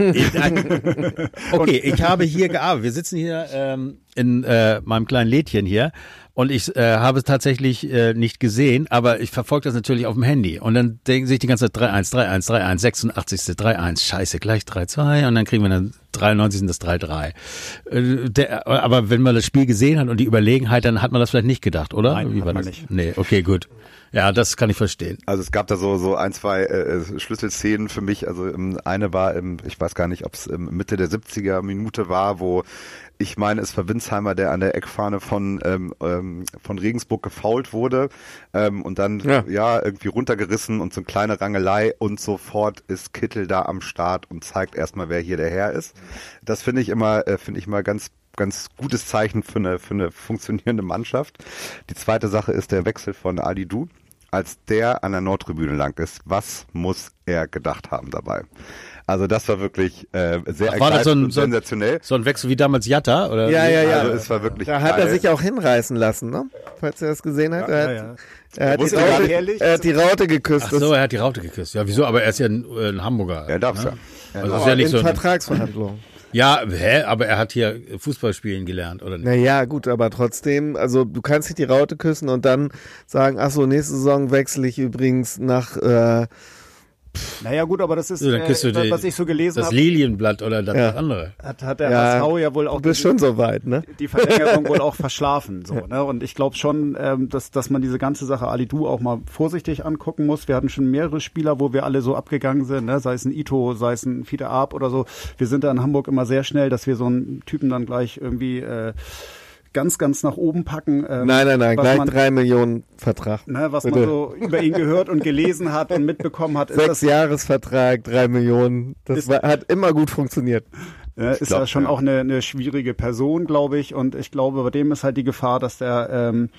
okay, ich habe hier gearbeitet. Wir sitzen hier ähm, in äh, meinem kleinen Lädchen hier und ich äh, habe es tatsächlich äh, nicht gesehen, aber ich verfolge das natürlich auf dem Handy. Und dann denken sich die ganze Zeit 3-1, 3-1, 3-1, 86. 3-1, scheiße, gleich 3-2 und dann kriegen wir dann 93. das 3-3. Äh, der, aber wenn man das Spiel gesehen hat und die Überlegenheit, dann hat man das vielleicht nicht gedacht, oder? Nein, Wie war das? nicht. Nee, okay, gut. Ja, das kann ich verstehen. Also es gab da so so ein, zwei äh, Schlüsselszenen für mich. Also ähm, eine war, im, ich weiß gar nicht, ob es ähm, Mitte der 70er Minute war, wo ich meine, es war Winsheimer, der an der Eckfahne von, ähm, ähm, von Regensburg gefault wurde ähm, und dann ja. ja irgendwie runtergerissen und so eine kleine Rangelei und sofort ist Kittel da am Start und zeigt erstmal, wer hier der Herr ist. Das finde ich immer, äh, finde ich mal ganz ganz gutes Zeichen für eine, für eine funktionierende Mannschaft. Die zweite Sache ist der Wechsel von Ali Du. Als der an der Nordtribüne lang ist, was muss er gedacht haben dabei? Also das war wirklich äh, sehr Ach, war das so ein, sensationell. So ein Wechsel wie damals Jatta? Oder ja, ja, ja. Also es war wirklich Da hat er sich auch hinreißen lassen, ne? Falls er das gesehen hat. Ja, er, hat, ja, ja. er, hat, die Raute, er hat die Raute geküsst. Ach so, er hat die Raute geküsst. Ja, wieso? Aber er ist ja ein, ein Hamburger. Er darf ne? ja. Also oh, ist ja nicht in so Vertragsverhandlungen. Ja, hä? Aber er hat hier Fußball spielen gelernt, oder nicht? Naja, gut, aber trotzdem, also du kannst nicht die Raute küssen und dann sagen, ach so, nächste Saison wechsle ich übrigens nach äh, Naja gut, aber das ist, so, äh, was ich so gelesen habe. Das Lilienblatt oder das ja. andere. Hat, hat der ja, HSV ja wohl auch. Du bist die, schon so weit, ne? Die Verlängerung wohl auch verschlafen, so, ne? Und ich glaube schon, ähm, dass, dass man diese ganze Sache Ali Du auch mal vorsichtig angucken muss. Wir hatten schon mehrere Spieler, wo wir alle so abgegangen sind, ne? Sei es ein Ito, sei es ein Fiete Arp oder so. Wir sind da in Hamburg immer sehr schnell, dass wir so einen Typen dann gleich irgendwie, äh, ganz, ganz nach oben packen. Ähm, nein, nein, nein, gleich man, drei Millionen Vertrag. Ne, was Bitte. man so über ihn gehört und gelesen hat und mitbekommen hat. Sechs Jahresvertrag, drei Millionen. Das war, hat immer gut funktioniert. Ja, ist glaub, ja schon ja. auch eine, eine schwierige Person, glaube ich. Und ich glaube, bei dem ist halt die Gefahr, dass der ähm,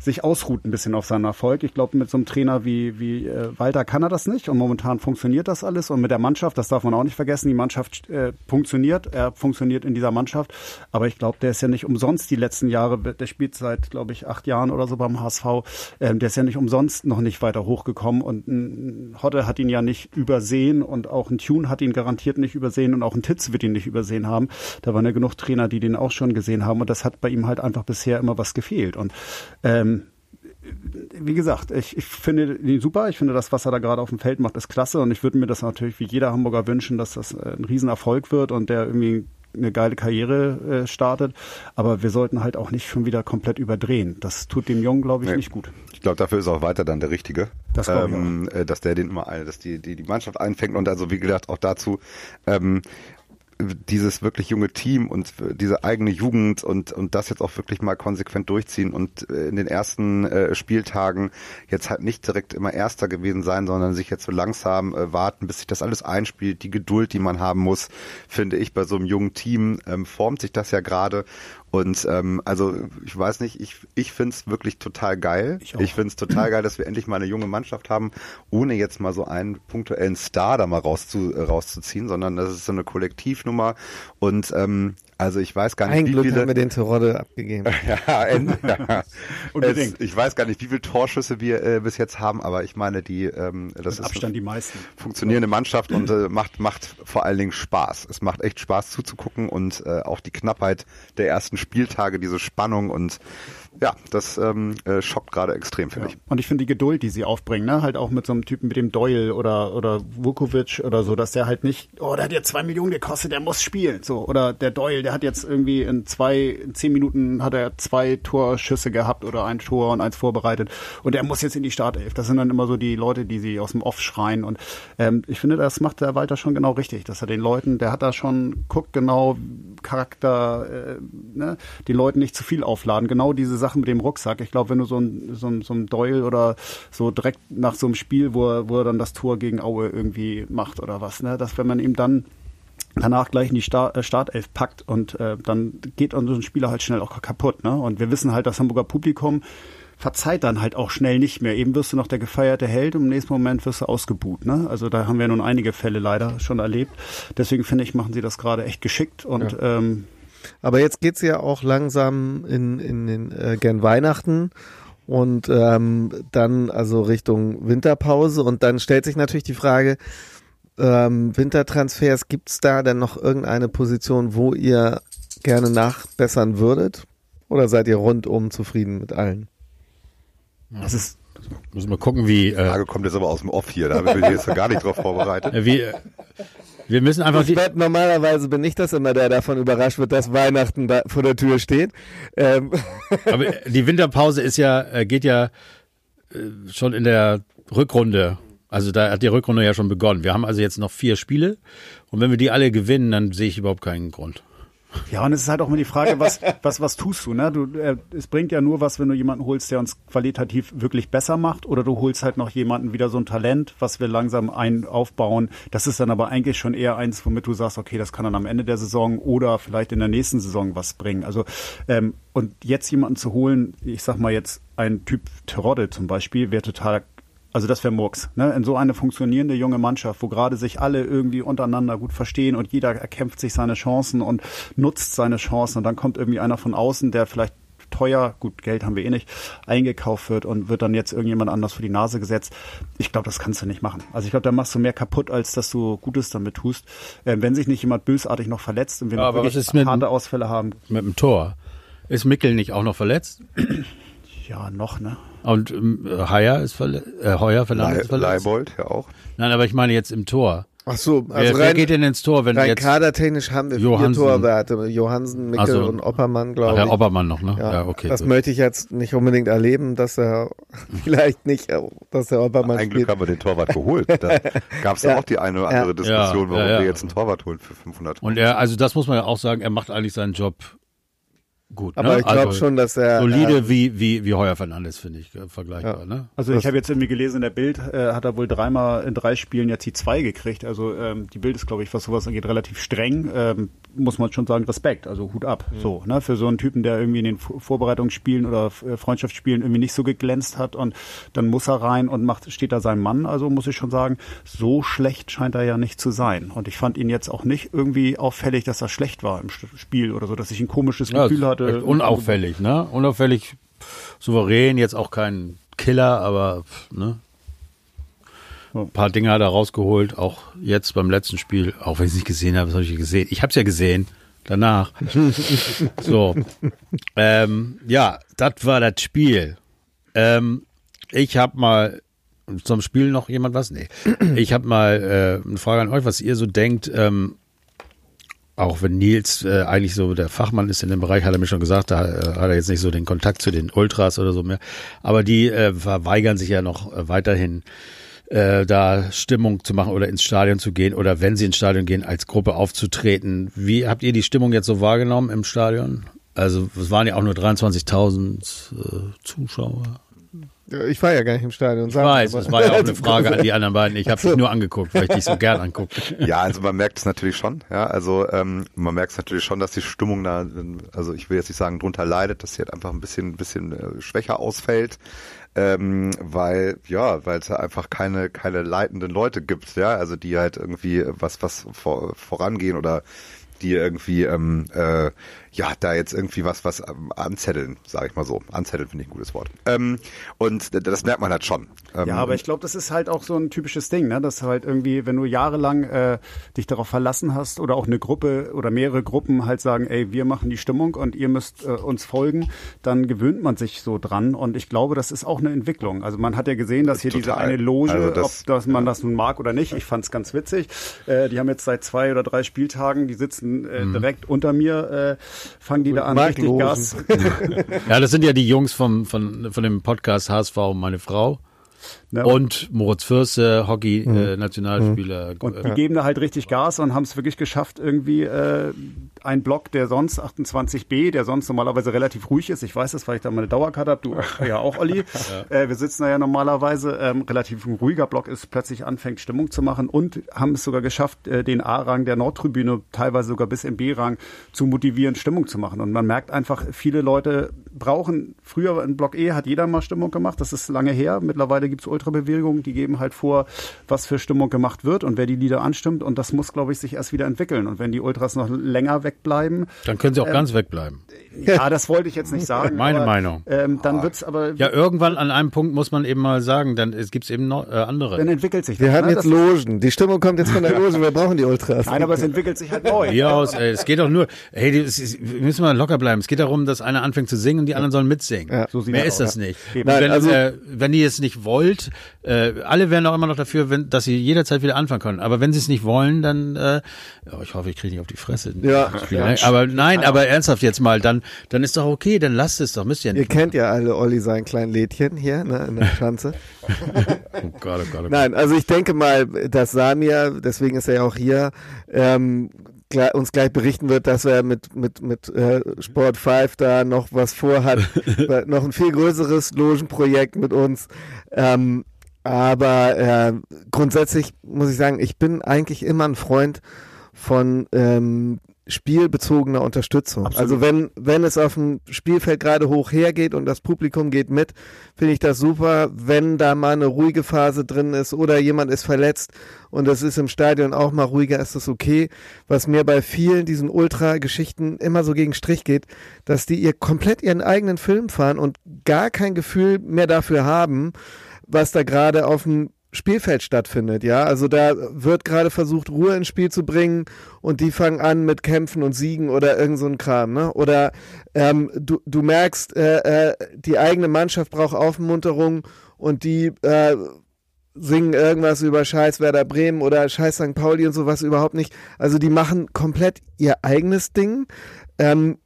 sich ausruht ein bisschen auf seinen Erfolg. Ich glaube, mit so einem Trainer wie, wie äh, Walter kann er das nicht. Und momentan funktioniert das alles. Und mit der Mannschaft, das darf man auch nicht vergessen, die Mannschaft äh, funktioniert. Er funktioniert in dieser Mannschaft. Aber ich glaube, der ist ja nicht umsonst die letzten Jahre, der spielt seit, glaube ich, acht Jahren oder so beim HSV. Ähm, der ist ja nicht umsonst noch nicht weiter hochgekommen. Und ein Hotte hat ihn ja nicht übersehen und auch ein Tune hat ihn garantiert nicht übersehen und auch ein Titz wird ihn nicht übersehen übersehen haben. Da waren ja genug Trainer, die den auch schon gesehen haben und das hat bei ihm halt einfach bisher immer was gefehlt. Und ähm, wie gesagt, ich, ich finde ihn super. Ich finde das, was er da gerade auf dem Feld macht, ist klasse. Und ich würde mir das natürlich wie jeder Hamburger wünschen, dass das ein Riesenerfolg wird und der irgendwie eine geile Karriere äh, startet. Aber wir sollten halt auch nicht schon wieder komplett überdrehen. Das tut dem Jungen, glaube ich, nee. nicht gut. Ich glaube, dafür ist auch weiter dann der Richtige. Das ähm, ich auch. Äh, dass der den immer, dass die, die, die Mannschaft einfängt und also wie gesagt auch dazu, ähm, dieses wirklich junge Team und diese eigene Jugend und, und das jetzt auch wirklich mal konsequent durchziehen und äh, in den ersten äh, Spieltagen jetzt halt nicht direkt immer Erster gewesen sein, sondern sich jetzt so langsam äh, warten, bis sich das alles einspielt. Die Geduld, die man haben muss, finde ich, bei so einem jungen Team ähm, formt sich das ja gerade und ähm, also ich weiß nicht, ich, ich finde es wirklich total geil. Ich, ich finde es total geil, dass wir endlich mal eine junge Mannschaft haben, ohne jetzt mal so einen punktuellen Star da mal rauszu, rauszuziehen, sondern das ist so eine Kollektivnummer. Und ähm, also ich weiß gar nicht, Ein wie Glück viele. haben wir den Terodde abgegeben. ja, ja. Es, ich weiß gar nicht, wie viele Torschüsse wir äh, bis jetzt haben, aber ich meine, die ähm, das Mit ist Abstand die meisten. funktionierende Mannschaft und äh, macht macht vor allen Dingen Spaß. Es macht echt Spaß zuzugucken und äh, auch die Knappheit der ersten Spieltage, diese Spannung und ja, das ähm, äh, schockt gerade extrem, finde ja. ich. Und ich finde die Geduld, die sie aufbringen, ne? halt auch mit so einem Typen mit dem Doyle oder oder Vukovic oder so, dass der halt nicht, oh, der hat ja zwei Millionen gekostet, der muss spielen, so oder der Doyle, der hat jetzt irgendwie in zwei, in zehn Minuten hat er zwei Torschüsse gehabt oder ein Tor und eins vorbereitet und er muss jetzt in die Startelf. Das sind dann immer so die Leute, die sie aus dem Off schreien und ähm, ich finde, das macht der Walter schon genau richtig, dass er den Leuten, der hat da schon guckt genau Charakter, äh, ne? die Leuten nicht zu viel aufladen, genau diese Sachen mit dem Rucksack. Ich glaube, wenn du so ein, so, ein, so ein Doyle oder so direkt nach so einem Spiel, wo er, wo er dann das Tor gegen Aue irgendwie macht oder was, ne, dass wenn man ihm dann danach gleich in die äh, Startelf packt und äh, dann geht so ein Spieler halt schnell auch kaputt. Ne? Und wir wissen halt, das Hamburger Publikum verzeiht dann halt auch schnell nicht mehr. Eben wirst du noch der gefeierte Held und im nächsten Moment wirst du ausgebuht. Ne? Also da haben wir nun einige Fälle leider schon erlebt. Deswegen finde ich, machen sie das gerade echt geschickt und ja. ähm, aber jetzt geht's ja auch langsam in, in den äh, gern Weihnachten und ähm, dann also Richtung Winterpause und dann stellt sich natürlich die Frage, ähm, Wintertransfers, gibt's da denn noch irgendeine Position, wo ihr gerne nachbessern würdet? Oder seid ihr rundum zufrieden mit allen? Das ist Müssen wir gucken, wie. Die Frage äh, kommt jetzt aber aus dem Off hier, da bin ich jetzt gar nicht drauf vorbereitet. Wie, wir müssen einfach die normalerweise bin ich das immer, der davon überrascht wird, dass Weihnachten da vor der Tür steht. Ähm. Aber die Winterpause ist ja, äh, geht ja äh, schon in der Rückrunde. Also da hat die Rückrunde ja schon begonnen. Wir haben also jetzt noch vier Spiele und wenn wir die alle gewinnen, dann sehe ich überhaupt keinen Grund. Ja, und es ist halt auch immer die Frage, was, was, was tust du, ne? Du, äh, es bringt ja nur was, wenn du jemanden holst, der uns qualitativ wirklich besser macht, oder du holst halt noch jemanden wieder so ein Talent, was wir langsam ein aufbauen. Das ist dann aber eigentlich schon eher eins, womit du sagst, okay, das kann dann am Ende der Saison oder vielleicht in der nächsten Saison was bringen. Also, ähm, und jetzt jemanden zu holen, ich sag mal jetzt ein Typ Terodde zum Beispiel, wäre total also das wäre Murks. Ne? In so eine funktionierende junge Mannschaft, wo gerade sich alle irgendwie untereinander gut verstehen und jeder erkämpft sich seine Chancen und nutzt seine Chancen und dann kommt irgendwie einer von außen, der vielleicht teuer, gut, Geld haben wir eh nicht, eingekauft wird und wird dann jetzt irgendjemand anders vor die Nase gesetzt. Ich glaube, das kannst du nicht machen. Also ich glaube, da machst du mehr kaputt, als dass du Gutes damit tust. Äh, wenn sich nicht jemand bösartig noch verletzt und wir noch wirklich harte Ausfälle haben. Mit dem Tor. Ist Mickel nicht auch noch verletzt? Ja, noch, ne? Und ähm, Heuer ist verletzt. Äh, Heuer Fernandes ist verletzt. Leibold, ja auch. Nein, aber ich meine jetzt im Tor. Ach so, also wer, rein, wer geht denn ins Tor, wenn rein jetzt kadertechnisch haben wir Johansen. vier Torwerte, Johansen, Mickel so. und Oppermann, glaube ich. Herr Oppermann noch, ne? Ja, ja okay. Das gut. möchte ich jetzt nicht unbedingt erleben, dass er vielleicht nicht, dass der Oppermann Ein Glück haben wir den Torwart geholt. Da gab es ja. auch die eine oder andere Diskussion, warum wir jetzt einen Torwart holen für 500. Und er, also das muss man ja auch sagen, er macht eigentlich seinen Job gut. Aber ne? ich glaube also schon, dass er solide äh, wie wie wie Heuer Fernandes finde ich äh, vergleichbar. Ja. Ne? Also ich habe jetzt irgendwie gelesen in der Bild äh, hat er wohl dreimal in drei Spielen jetzt die zwei gekriegt. Also ähm, die Bild ist glaube ich was sowas angeht relativ streng. Ähm, muss man schon sagen Respekt. Also Hut ab. Mhm. So ne für so einen Typen, der irgendwie in den Vorbereitungsspielen oder äh, Freundschaftsspielen irgendwie nicht so geglänzt hat und dann muss er rein und macht steht da sein Mann. Also muss ich schon sagen, so schlecht scheint er ja nicht zu sein. Und ich fand ihn jetzt auch nicht irgendwie auffällig, dass er schlecht war im Spiel oder so, dass ich ein komisches Gefühl ja, hatte hatte. Unauffällig, ne? Unauffällig, souverän, jetzt auch kein Killer, aber ne? Ein paar Dinge hat er rausgeholt, auch jetzt beim letzten Spiel, auch wenn ich es nicht gesehen habe, was habe ich gesehen? Ich habe es ja gesehen, danach. so. Ähm, ja, das war das Spiel. Ähm, ich habe mal zum Spiel noch jemand was? Nee. Ich habe mal äh, eine Frage an euch, was ihr so denkt. Ähm, auch wenn Nils äh, eigentlich so der Fachmann ist in dem Bereich, hat er mir schon gesagt, da äh, hat er jetzt nicht so den Kontakt zu den Ultras oder so mehr. Aber die äh, verweigern sich ja noch äh, weiterhin, äh, da Stimmung zu machen oder ins Stadion zu gehen oder wenn sie ins Stadion gehen, als Gruppe aufzutreten. Wie habt ihr die Stimmung jetzt so wahrgenommen im Stadion? Also es waren ja auch nur 23.000 äh, Zuschauer. Ich war ja gar nicht im Stadion. Ich weiß, das war ja auch eine Frage an die anderen beiden. Ich habe dich nur angeguckt, weil ich dich so gern angucke. Ja, also man merkt es natürlich schon. Ja, also ähm, man merkt es natürlich schon, dass die Stimmung da, also ich will jetzt nicht sagen drunter leidet, dass sie halt einfach ein bisschen, ein bisschen äh, schwächer ausfällt. Ähm, weil ja, weil es einfach keine keine leitenden Leute gibt, ja, also die halt irgendwie was was vor, vorangehen oder die irgendwie ähm, äh, ja, da jetzt irgendwie was, was ähm, anzetteln, sage ich mal so. Anzetteln finde ich ein gutes Wort. Ähm, und das merkt man halt schon. Ähm, ja, aber ich glaube, das ist halt auch so ein typisches Ding, ne? dass halt irgendwie, wenn du jahrelang äh, dich darauf verlassen hast oder auch eine Gruppe oder mehrere Gruppen halt sagen, ey, wir machen die Stimmung und ihr müsst äh, uns folgen, dann gewöhnt man sich so dran und ich glaube, das ist auch eine Entwicklung. Also man hat ja gesehen, dass hier Total. diese eine Loge, also das, ob dass man ja. das nun mag oder nicht, ich fand es ganz witzig. Äh, die haben jetzt seit zwei oder drei Spieltagen, die sitzen äh, mhm. direkt unter mir. Äh, fangen die da an, richtig Gas. ja, das sind ja die Jungs vom, von, von dem Podcast HSV meine Frau. Ja. Und Moritz Fürste, Hockey-Nationalspieler. Mhm. Äh, und die geben da halt richtig Gas und haben es wirklich geschafft, irgendwie äh, ein Block, der sonst 28b, der sonst normalerweise relativ ruhig ist. Ich weiß das, weil ich da meine Dauerkarte habe. Du ja auch, Olli. ja. Äh, wir sitzen da ja normalerweise. Ähm, relativ ein ruhiger Block ist, plötzlich anfängt Stimmung zu machen und haben es sogar geschafft, äh, den A-Rang der Nordtribüne teilweise sogar bis im B-Rang zu motivieren, Stimmung zu machen. Und man merkt einfach, viele Leute brauchen, früher in Block E hat jeder mal Stimmung gemacht. Das ist lange her. Mittlerweile gibt es Ultrabewegungen, die geben halt vor, was für Stimmung gemacht wird und wer die Lieder anstimmt. Und das muss, glaube ich, sich erst wieder entwickeln. Und wenn die Ultras noch länger wegbleiben. Dann können sie auch ähm, ganz wegbleiben. Ja, das wollte ich jetzt nicht sagen. Meine aber, Meinung. Ähm, dann wird's aber. Ja, irgendwann an einem Punkt muss man eben mal sagen, dann gibt es eben noch äh, andere. Dann entwickelt sich das. Wir haben ne? jetzt Logen. Die Stimmung kommt jetzt von der Loge. Wir brauchen die Ultras. Nein, aber es entwickelt sich halt neu. Ja, aus, ey, es geht doch nur, hey, wir müssen mal locker bleiben. Es geht darum, dass einer anfängt zu singen und die anderen sollen mitsingen. Ja, so Mehr ist das ja. nicht. Nein, wenn, also, äh, wenn ihr es nicht wollt, äh, alle wären auch immer noch dafür, wenn, dass sie jederzeit wieder anfangen können. Aber wenn sie es nicht wollen, dann, äh, oh, ich hoffe, ich kriege nicht auf die Fresse. Ja. ja. Aber nein, aber ernsthaft jetzt mal, dann, dann ist doch okay, dann lasst es doch, müsst ihr nicht. Ihr kennt ja alle Olli sein kleinen Lädchen hier, ne, in der Schanze. oh Gott, oh Gott, oh Gott. Nein, also ich denke mal, dass Samir, deswegen ist er ja auch hier, ähm, uns gleich berichten wird, dass er mit, mit, mit äh, Sport 5 da noch was vorhat. noch ein viel größeres Logenprojekt mit uns. Ähm, aber äh, grundsätzlich muss ich sagen, ich bin eigentlich immer ein Freund von ähm, spielbezogener Unterstützung. Absolut. Also wenn, wenn es auf dem Spielfeld gerade hoch hergeht und das Publikum geht mit, finde ich das super. Wenn da mal eine ruhige Phase drin ist oder jemand ist verletzt und das ist im Stadion auch mal ruhiger, ist das okay. Was mir bei vielen diesen Ultra-Geschichten immer so gegen Strich geht, dass die ihr komplett ihren eigenen Film fahren und gar kein Gefühl mehr dafür haben, was da gerade auf dem Spielfeld stattfindet, ja. Also da wird gerade versucht, Ruhe ins Spiel zu bringen und die fangen an mit Kämpfen und Siegen oder irgend so ein Kram, ne? Oder ähm, du, du merkst, äh, äh, die eigene Mannschaft braucht Aufmunterung und die äh, singen irgendwas über Scheiß Werder Bremen oder Scheiß St. Pauli und sowas überhaupt nicht. Also die machen komplett ihr eigenes Ding. Ähm,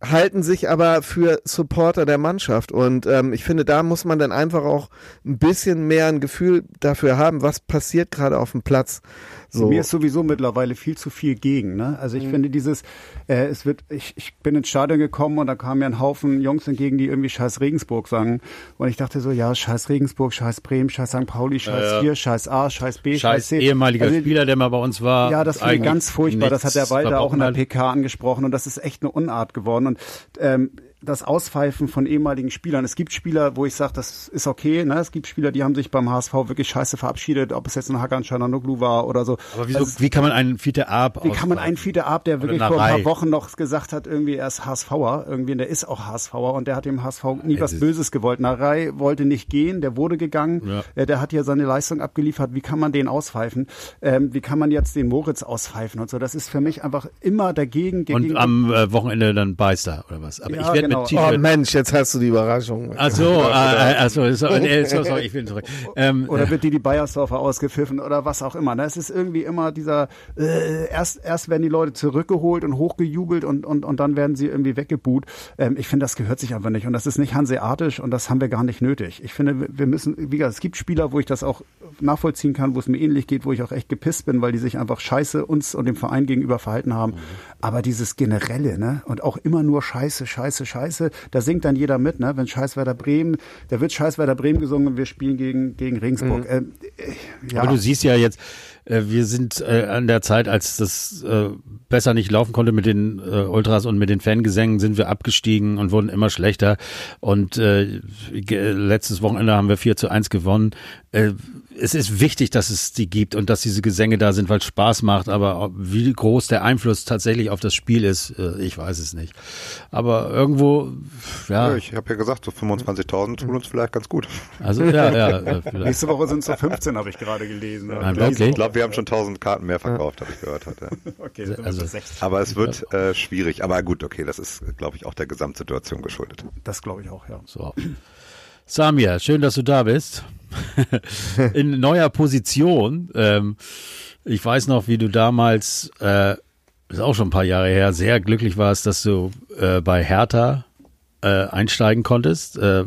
halten sich aber für Supporter der Mannschaft. Und ähm, ich finde, da muss man dann einfach auch ein bisschen mehr ein Gefühl dafür haben, was passiert gerade auf dem Platz. So. Mir ist sowieso mittlerweile viel zu viel gegen. Ne? Also ich mhm. finde dieses, äh, es wird, ich, ich bin ins Stadion gekommen und da kamen mir ein Haufen Jungs entgegen, die irgendwie Scheiß Regensburg sagen. Und ich dachte so, ja, Scheiß Regensburg, Scheiß Bremen, Scheiß St. Pauli, Scheiß äh, hier, Scheiß A, Scheiß B, Scheiß, Scheiß C. ehemaliger also, Spieler, der mal bei uns war. Ja, das finde ich ganz furchtbar. Das hat der Walter auch in der PK angesprochen und das ist echt eine Unart geworden. Und ähm, das Auspfeifen von ehemaligen Spielern. Es gibt Spieler, wo ich sage, das ist okay. Ne? Es gibt Spieler, die haben sich beim HSV wirklich scheiße verabschiedet, ob es jetzt ein Hakan Chananoglu war oder so. Aber wieso, also, wie kann man einen Fiete Ab Wie kann man einen Fiete Ab, der wirklich vor ein paar Wochen noch gesagt hat, irgendwie er ist HSVer, irgendwie, der ist auch HSVer und der hat dem HSV nie was Böses gewollt. Narei wollte nicht gehen, der wurde gegangen, ja. Äh, der hat ja seine Leistung abgeliefert. Wie kann man den auspfeifen? Ähm, wie kann man jetzt den Moritz auspfeifen und so? Das ist für mich einfach immer dagegen. Und am äh, Wochenende dann Beister oder was? Aber ja, ich werde genau. mit T-Shirt. Oh Mensch, jetzt hast du die Überraschung. Ach so, äh, also, so, so, sorry, ich will zurück. Ähm, oder wird die die Bayersdorfer ausgepfiffen oder was auch immer. Ne? Es ist irgendwie immer dieser, äh, erst, erst werden die Leute zurückgeholt und hochgejubelt und, und, und dann werden sie irgendwie weggebuht. Ähm, ich finde, das gehört sich einfach nicht und das ist nicht hanseatisch und das haben wir gar nicht nötig. Ich finde, wir müssen, wie gesagt, es gibt Spieler, wo ich das auch nachvollziehen kann, wo es mir ähnlich geht, wo ich auch echt gepisst bin, weil die sich einfach scheiße uns und dem Verein gegenüber verhalten haben. Mhm. Aber dieses Generelle, ne? Und auch immer nur Scheiße, Scheiße, Scheiße, da singt dann jeder mit, ne? Wenn Scheißwerder Bremen, da wird Scheißwerder Bremen gesungen und wir spielen gegen, gegen Regensburg. Mhm. Ähm, äh, ja. Aber du siehst ja jetzt, äh, wir sind äh, an der Zeit, als das äh, besser nicht laufen konnte mit den äh, Ultras und mit den Fangesängen, sind wir abgestiegen und wurden immer schlechter. Und äh, letztes Wochenende haben wir 4 zu 1 gewonnen. Äh, es ist wichtig, dass es die gibt und dass diese Gesänge da sind, weil es Spaß macht. Aber wie groß der Einfluss tatsächlich auf das Spiel ist, äh, ich weiß es nicht. Aber irgendwo, ja. ja ich habe ja gesagt, so 25.000 tun uns vielleicht ganz gut. Also ja, ja. Vielleicht. Nächste Woche sind es so 15, habe ich gerade gelesen. Nein, okay. Ich glaube, wir haben schon 1000 Karten mehr verkauft, habe ich gehört heute. okay, also, aber es wird äh, schwierig. Aber gut, okay, das ist, glaube ich, auch der Gesamtsituation geschuldet. Das glaube ich auch, ja. So. Samir, schön, dass du da bist. In neuer Position. Ähm, ich weiß noch, wie du damals, äh, ist auch schon ein paar Jahre her, sehr glücklich warst, dass du äh, bei Hertha äh, einsteigen konntest. Äh,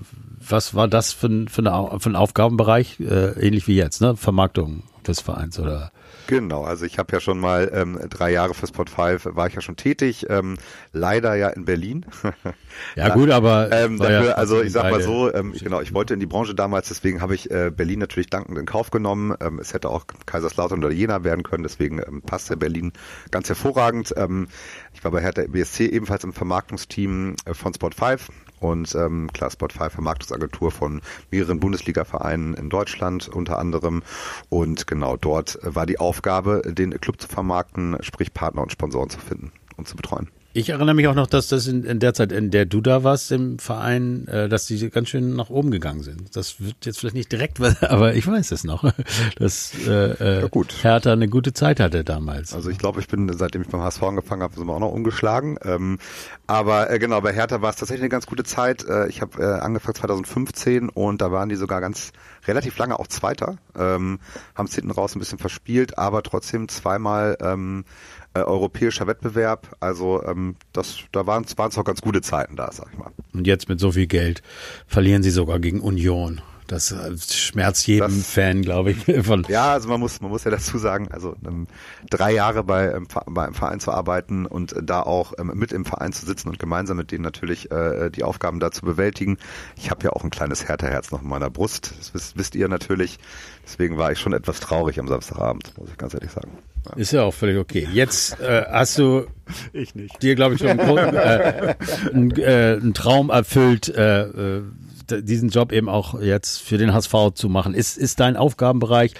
was war das für ein, für, eine, für ein Aufgabenbereich? Äh, ähnlich wie jetzt, ne? Vermarktung des Vereins oder? Genau, also ich habe ja schon mal ähm, drei Jahre für Spot 5 war ich ja schon tätig, ähm, leider ja in Berlin. ja gut, aber ähm, dafür, ja also ich sag mal so, ähm, genau, ich wollte in die Branche damals, deswegen habe ich äh, Berlin natürlich dankend in Kauf genommen. Ähm, es hätte auch Kaiserslautern oder Jena werden können, deswegen ähm, passte Berlin ganz hervorragend. Ähm, ich war bei Hertha BSC ebenfalls im Vermarktungsteam äh, von Spot 5 und ähm, klar, Spotify Vermarktungsagentur von mehreren Bundesliga-Vereinen in Deutschland unter anderem und genau dort war die Aufgabe, den Club zu vermarkten, sprich Partner und Sponsoren zu finden und zu betreuen. Ich erinnere mich auch noch, dass das in, in der Zeit, in der du da warst im Verein, äh, dass die ganz schön nach oben gegangen sind. Das wird jetzt vielleicht nicht direkt, aber ich weiß es noch, dass äh, äh, ja, gut. Hertha eine gute Zeit hatte damals. Also ich glaube, ich bin, seitdem ich beim HSV angefangen habe, sind wir auch noch umgeschlagen. Ähm, aber äh, genau, bei Hertha war es tatsächlich eine ganz gute Zeit. Äh, ich habe äh, angefangen 2015 und da waren die sogar ganz relativ lange auch Zweiter, ähm, haben es hinten raus ein bisschen verspielt, aber trotzdem zweimal ähm, äh, europäischer Wettbewerb. Also ähm, das, da waren es auch ganz gute Zeiten da, sag ich mal. Und jetzt mit so viel Geld verlieren sie sogar gegen Union. Das äh, schmerzt jedem das, Fan, glaube ich. Von ja, also man muss, man muss ja dazu sagen, also ähm, drei Jahre bei, ähm, bei einem Verein zu arbeiten und da auch ähm, mit im Verein zu sitzen und gemeinsam mit denen natürlich äh, die Aufgaben da zu bewältigen. Ich habe ja auch ein kleines Härterherz noch in meiner Brust. Das wisst, wisst ihr natürlich. Deswegen war ich schon etwas traurig am Samstagabend, muss ich ganz ehrlich sagen. Ist ja auch völlig okay. Jetzt äh, hast du dir, glaube ich, schon einen, äh, einen, äh, einen Traum erfüllt, äh, äh, diesen Job eben auch jetzt für den HSV zu machen. Ist, ist dein Aufgabenbereich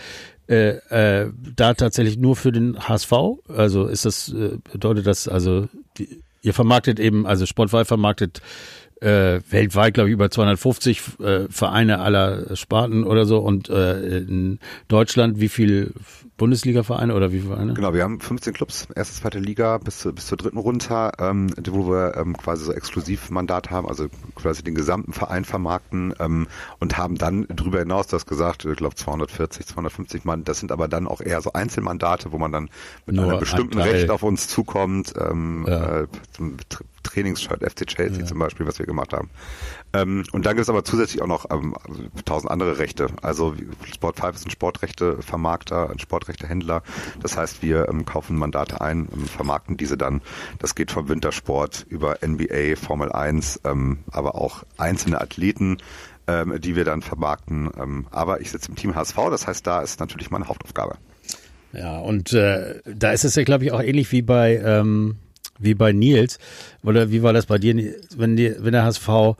äh, äh, da tatsächlich nur für den HSV? Also ist das, äh, bedeutet das, also die, ihr vermarktet eben, also Spotify vermarktet äh, weltweit, glaube ich, über 250 äh, Vereine aller Sparten oder so und äh, in Deutschland wie viel Bundesliga-Vereine oder wie viele Vereine? Genau, wir haben 15 Clubs, erste, zweite Liga bis, zu, bis zur dritten runter, ähm, wo wir ähm, quasi so Exklusivmandat haben, also quasi den gesamten Verein vermarkten ähm, und haben dann drüber hinaus, das gesagt, ich glaube 240, 250 Mann, das sind aber dann auch eher so Einzelmandate, wo man dann mit Nur einem bestimmten Recht auf uns zukommt, ähm, ja. äh, Trainingsshirt, FC Chelsea ja. zum Beispiel, was wir gemacht haben. Ähm, und dann gibt es aber zusätzlich auch noch ähm, tausend andere Rechte. Also Sport 5 ist ein Sportrechtevermarkter, ein Sportrechtehändler. Das heißt, wir ähm, kaufen Mandate ein und vermarkten diese dann. Das geht vom Wintersport über NBA, Formel 1, ähm, aber auch einzelne Athleten, ähm, die wir dann vermarkten. Ähm, aber ich sitze im Team HSV, das heißt, da ist natürlich meine Hauptaufgabe. Ja, und äh, da ist es ja, glaube ich, auch ähnlich wie bei ähm, wie bei Nils. Oder wie war das bei dir, wenn, die, wenn der HSV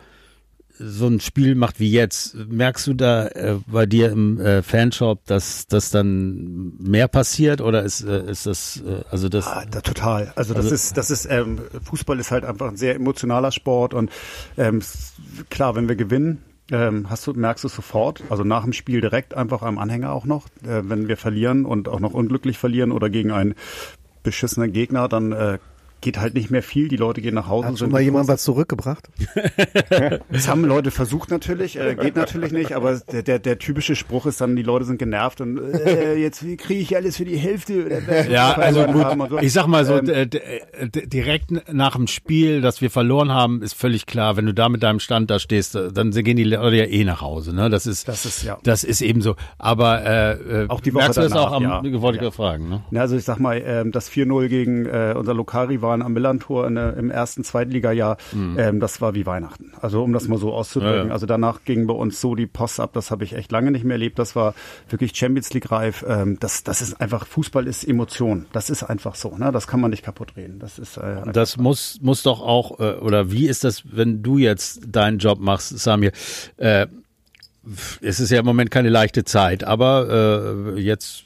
so ein Spiel macht wie jetzt, merkst du da äh, bei dir im äh, Fanshop, dass das dann mehr passiert oder ist, äh, ist das äh, also das? Ah, da, total. Also das also, ist das ist ähm, Fußball ist halt einfach ein sehr emotionaler Sport und ähm, klar, wenn wir gewinnen, ähm, hast du merkst du sofort, also nach dem Spiel direkt einfach am Anhänger auch noch, äh, wenn wir verlieren und auch noch unglücklich verlieren oder gegen einen beschissenen Gegner, dann äh, geht halt nicht mehr viel. Die Leute gehen nach Hause. Hat schon mal jemand was zurückgebracht? das haben Leute versucht natürlich, äh, geht natürlich nicht, aber der, der, der typische Spruch ist dann, die Leute sind genervt und äh, jetzt kriege ich alles für die Hälfte. Ja, also gut, so. ich sag mal so, ähm, äh, direkt nach dem Spiel, das wir verloren haben, ist völlig klar, wenn du da mit deinem Stand da stehst, dann gehen die Leute ja eh nach Hause. Ne? Das ist, das ist, ja. das ist eben so. Aber äh, äh auch die Woche merkst du das auch am, ja. wollte ich ja. fragen. Ne? Ja, also ich sag mal, äh, das 4-0 gegen äh, unser Lokari war waren am Millantor im ersten Zweitligajahr, mhm. ähm, das war wie Weihnachten. Also um das mal so auszudrücken. Ja, ja. Also danach ging bei uns so die Post ab, das habe ich echt lange nicht mehr erlebt. Das war wirklich Champions League reif. Ähm, das, das ist einfach, Fußball ist Emotion. Das ist einfach so. Ne? Das kann man nicht kaputt reden. Das ist äh, Das muss, muss doch auch, äh, oder wie ist das, wenn du jetzt deinen Job machst, Samir? Äh, es ist ja im Moment keine leichte Zeit, aber äh, jetzt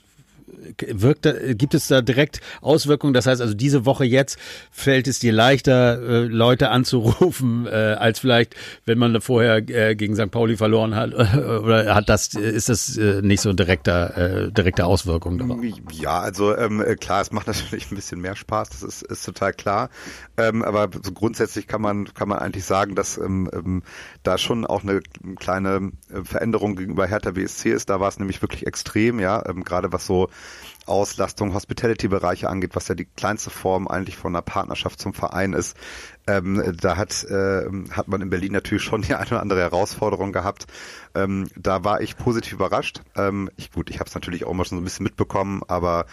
wirkt, gibt es da direkt Auswirkungen? Das heißt also, diese Woche jetzt fällt es dir leichter, äh, Leute anzurufen, äh, als vielleicht, wenn man vorher äh, gegen St. Pauli verloren hat, oder hat das, ist das nicht so direkter, äh, direkte Auswirkung darauf? Ja, also ähm, klar, es macht natürlich ein bisschen mehr Spaß, das ist, ist total klar. Ähm, aber so grundsätzlich kann man, kann man eigentlich sagen, dass ähm, ähm, da schon auch eine kleine Veränderung gegenüber Hertha BSC ist. Da war es nämlich wirklich extrem, ja, ähm, gerade was so Auslastung, Hospitality-Bereiche angeht, was ja die kleinste Form eigentlich von einer Partnerschaft zum Verein ist. Ähm, da hat, äh, hat man in Berlin natürlich schon die eine oder andere Herausforderung gehabt. Ähm, da war ich positiv überrascht. Ähm, ich, gut, ich habe es natürlich auch mal schon so ein bisschen mitbekommen, aber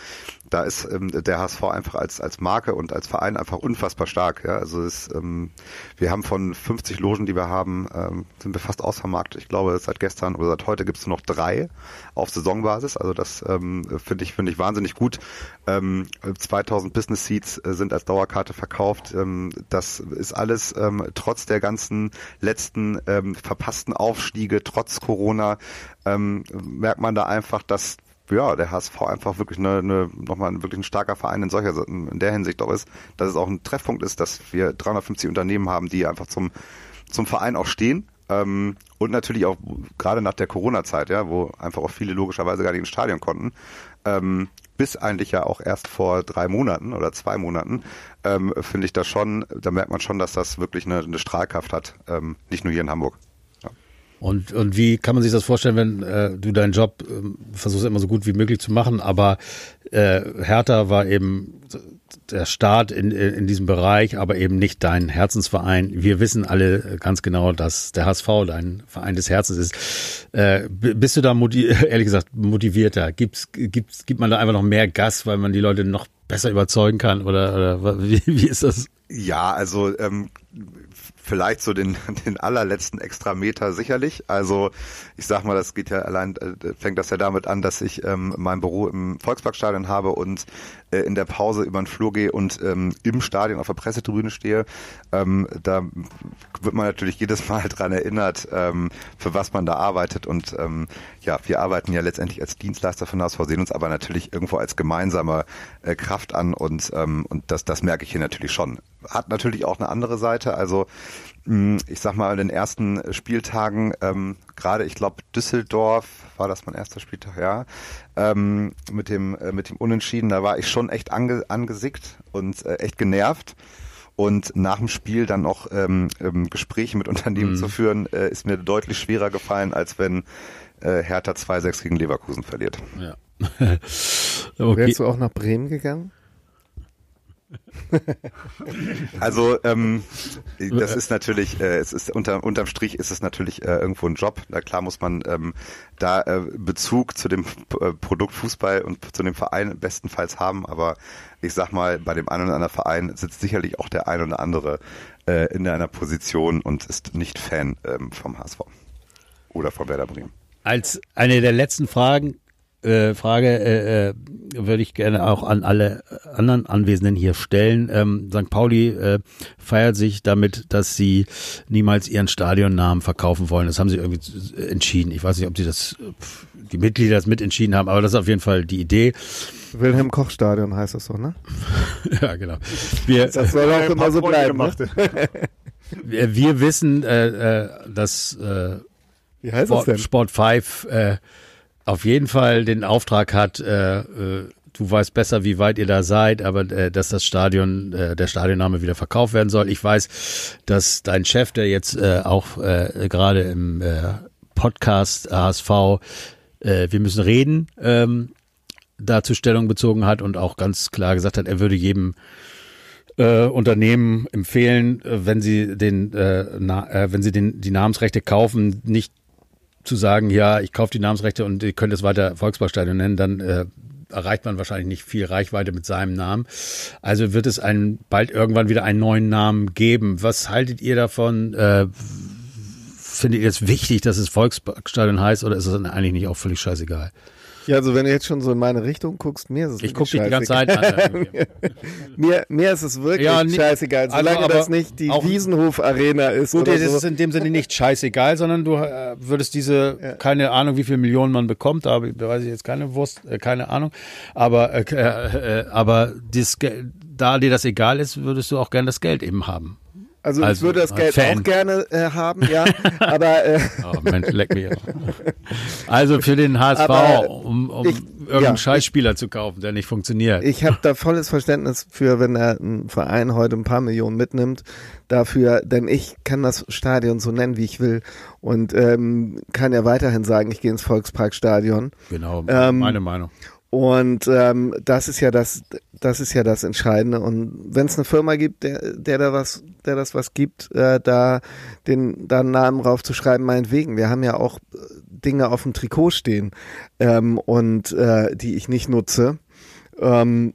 da ist ähm, der HSV einfach als, als Marke und als Verein einfach unfassbar stark. Ja? Also es, ähm, wir haben von 50 Logen, die wir haben, ähm, sind wir fast ausvermarktet. Ich glaube, seit gestern oder seit heute gibt es nur noch drei auf Saisonbasis. Also das ähm, finde ich, finde ich wahnsinnig gut. Ähm, 2000 Business Seats äh, sind als Dauerkarte verkauft. Ähm, das ist alles ähm, trotz der ganzen letzten ähm, verpassten Aufstiege, trotz Corona, ähm, merkt man da einfach, dass ja, der HSV einfach wirklich eine, eine nochmal wirklich ein starker Verein in solcher in der Hinsicht auch ist, dass es auch ein Treffpunkt ist, dass wir 350 Unternehmen haben, die einfach zum zum Verein auch stehen. Ähm, und natürlich auch gerade nach der Corona-Zeit, ja, wo einfach auch viele logischerweise gar nicht ins Stadion konnten, ähm, bis eigentlich ja auch erst vor drei Monaten oder zwei Monaten, ähm, finde ich das schon, da merkt man schon, dass das wirklich eine, eine Strahlkraft hat, ähm, nicht nur hier in Hamburg. Und, und wie kann man sich das vorstellen, wenn äh, du deinen Job äh, versuchst immer so gut wie möglich zu machen, aber äh, Hertha war eben der Start in, in diesem Bereich, aber eben nicht dein Herzensverein. Wir wissen alle ganz genau, dass der HSV dein Verein des Herzens ist. Äh, bist du da ehrlich gesagt motivierter? Gibt's, gibt's, gibt man da einfach noch mehr Gas, weil man die Leute noch besser überzeugen kann? Oder, oder wie, wie ist das? Ja, also ähm, vielleicht so den, den allerletzten Extrameter sicherlich. Also ich sag mal, das geht ja allein, äh, fängt das ja damit an, dass ich ähm, mein Büro im Volksparkstadion habe und äh, in der Pause über den Flur gehe und ähm, im Stadion auf der Pressetribüne stehe. Ähm, da wird man natürlich jedes Mal dran erinnert, ähm, für was man da arbeitet. Und ähm, ja, wir arbeiten ja letztendlich als Dienstleister von HSV, sehen uns aber natürlich irgendwo als gemeinsame äh, Kraft an und, ähm, und das, das merke ich hier natürlich schon hat natürlich auch eine andere Seite. Also hm, ich sag mal, in den ersten Spieltagen, ähm, gerade ich glaube Düsseldorf, war das mein erster Spieltag, ja, ähm, mit dem äh, mit dem Unentschieden, da war ich schon echt ange, angesickt und äh, echt genervt. Und nach dem Spiel dann noch ähm, ähm, Gespräche mit Unternehmen mhm. zu führen, äh, ist mir deutlich schwerer gefallen, als wenn äh, Hertha 2-6 gegen Leverkusen verliert. Ja. okay. Wärst du auch nach Bremen gegangen? Also ähm, das ist natürlich, äh, es ist unter, unterm Strich ist es natürlich äh, irgendwo ein Job. Na klar muss man ähm, da äh, Bezug zu dem äh, Produkt Fußball und zu dem Verein bestenfalls haben, aber ich sag mal, bei dem einen oder anderen Verein sitzt sicherlich auch der ein oder andere äh, in einer Position und ist nicht Fan ähm, vom HSV oder von Werder Bremen. Als eine der letzten Fragen äh, Frage äh, äh, würde ich gerne auch an alle anderen Anwesenden hier stellen. Ähm, St. Pauli äh, feiert sich damit, dass sie niemals ihren Stadionnamen verkaufen wollen. Das haben sie irgendwie entschieden. Ich weiß nicht, ob sie das, die Mitglieder das mitentschieden haben, aber das ist auf jeden Fall die Idee. Wilhelm Koch Stadion heißt das so, ne? ja, genau. Wir, das soll auch immer so bleiben. Ne? wir, wir wissen, äh, äh, dass äh, Wie heißt Sport, das denn? Sport 5 äh, auf jeden Fall den Auftrag hat, äh, äh, du weißt besser, wie weit ihr da seid, aber äh, dass das Stadion, äh, der Stadionname wieder verkauft werden soll. Ich weiß, dass dein Chef, der jetzt äh, auch äh, gerade im äh, Podcast HSV äh, Wir müssen reden, ähm, dazu Stellung bezogen hat und auch ganz klar gesagt hat, er würde jedem äh, Unternehmen empfehlen, äh, wenn sie den, äh, na, äh, wenn sie den die Namensrechte kaufen, nicht zu sagen, ja, ich kaufe die Namensrechte und ihr könnt es weiter Volksparkstadion nennen, dann äh, erreicht man wahrscheinlich nicht viel Reichweite mit seinem Namen. Also wird es einen, bald irgendwann wieder einen neuen Namen geben. Was haltet ihr davon? Äh, findet ihr es wichtig, dass es Volksparkstadion heißt oder ist es eigentlich nicht auch völlig scheißegal? Ja, also wenn du jetzt schon so in meine Richtung guckst, mir ist es Ich gucke dich die ganze Zeit an. mir, mir ist es wirklich ja, nicht, scheißegal, also solange also, das nicht die Wiesenhof-Arena ist. Gut, das so. ist in dem Sinne nicht scheißegal, sondern du äh, würdest diese, ja. keine Ahnung, wie viele Millionen man bekommt, da weiß ich jetzt keine Wurst, äh, keine Ahnung, aber, äh, äh, äh aber dies, da dir das egal ist, würdest du auch gerne das Geld eben haben. Also, also, ich würde das Geld Fan. auch gerne äh, haben, ja. aber äh, oh Mensch, leck mich. Also für den HSV, aber um, um ich, irgendeinen ja, Scheißspieler zu kaufen, der nicht funktioniert. Ich habe da volles Verständnis für, wenn er ein Verein heute ein paar Millionen mitnimmt, dafür, denn ich kann das Stadion so nennen, wie ich will und ähm, kann ja weiterhin sagen, ich gehe ins Volksparkstadion. Genau, ähm, meine Meinung. Und ähm, das ist ja das, das ist ja das Entscheidende. Und wenn es eine Firma gibt, der, der da was, der das was gibt, äh, da den da einen Namen drauf zu schreiben, meinetwegen. Wir haben ja auch äh, Dinge auf dem Trikot stehen ähm, und äh, die ich nicht nutze. Ähm,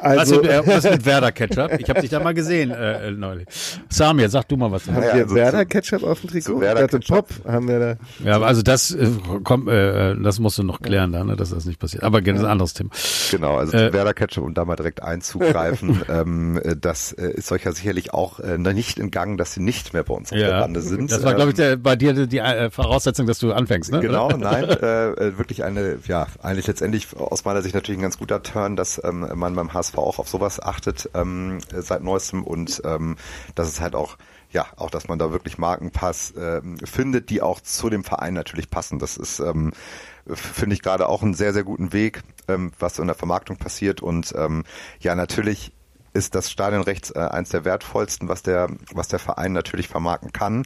also, was, mit, was mit Werder Ketchup? Ich habe dich da mal gesehen äh, äh, neulich. Samir, sag du mal was. Haben wir also Werder Ketchup auf dem Trikot? Werder Pop haben wir da. Ja, also das äh, kommt, äh, das musst du noch klären, da, ne, dass das nicht passiert. Aber ja. ein anderes Thema. Genau, also äh, Werder Ketchup, um da mal direkt einzugreifen, ähm, äh, das äh, ist euch ja sicherlich auch äh, nicht entgangen, dass sie nicht mehr bei uns auf ja, der Bande sind. Das war, glaube ich, der, bei dir die äh, Voraussetzung, dass du anfängst, ne? Genau, nein, äh, wirklich eine, ja, eigentlich letztendlich aus meiner Sicht natürlich ein ganz guter Turn, dass ähm, man beim HSV auch auf sowas achtet ähm, seit neuestem und ähm, dass es halt auch ja, auch dass man da wirklich Markenpass ähm, findet, die auch zu dem Verein natürlich passen. Das ist, ähm, finde ich gerade auch einen sehr, sehr guten Weg, ähm, was in der Vermarktung passiert. Und ähm, ja, natürlich ist das Stadionrecht äh, eins der wertvollsten, was der, was der Verein natürlich vermarkten kann.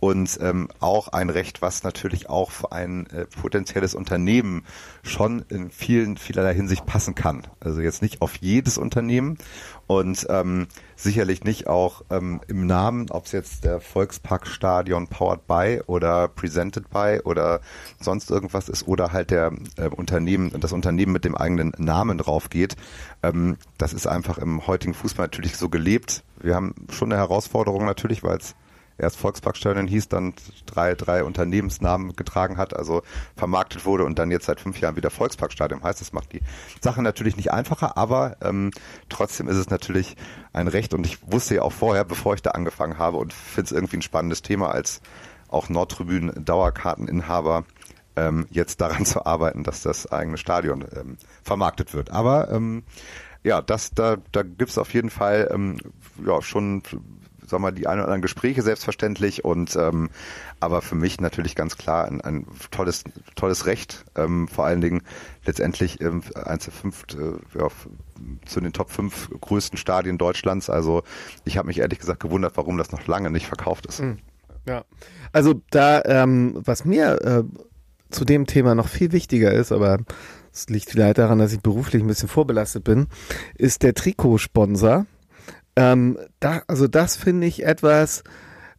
Und ähm, auch ein Recht, was natürlich auch für ein äh, potenzielles Unternehmen schon in vielen, vielerlei Hinsicht passen kann. Also jetzt nicht auf jedes Unternehmen und ähm, sicherlich nicht auch ähm, im Namen, ob es jetzt der Volksparkstadion Powered by oder Presented by oder sonst irgendwas ist oder halt der äh, Unternehmen, das Unternehmen mit dem eigenen Namen drauf geht. Ähm, das ist einfach im heutigen Fußball natürlich so gelebt. Wir haben schon eine Herausforderung natürlich, weil es erst Volksparkstadion hieß, dann drei, drei Unternehmensnamen getragen hat, also vermarktet wurde und dann jetzt seit fünf Jahren wieder Volksparkstadion heißt. Das macht die Sache natürlich nicht einfacher, aber ähm, trotzdem ist es natürlich ein Recht und ich wusste ja auch vorher, bevor ich da angefangen habe und finde es irgendwie ein spannendes Thema als auch Nordtribünen Dauerkarteninhaber, ähm, jetzt daran zu arbeiten, dass das eigene Stadion ähm, vermarktet wird. Aber ähm, ja, das da da gibt's auf jeden Fall ähm, ja schon sag mal, die ein oder anderen Gespräche selbstverständlich und ähm, aber für mich natürlich ganz klar ein, ein tolles, tolles Recht, ähm, vor allen Dingen letztendlich ähm, eins der fünf, äh, ja, zu den Top 5 größten Stadien Deutschlands. Also ich habe mich ehrlich gesagt gewundert, warum das noch lange nicht verkauft ist. Hm. Ja, also da, ähm, was mir äh, zu dem Thema noch viel wichtiger ist, aber es liegt vielleicht daran, dass ich beruflich ein bisschen vorbelastet bin, ist der Trikotsponsor. Ähm, da, also das finde ich etwas,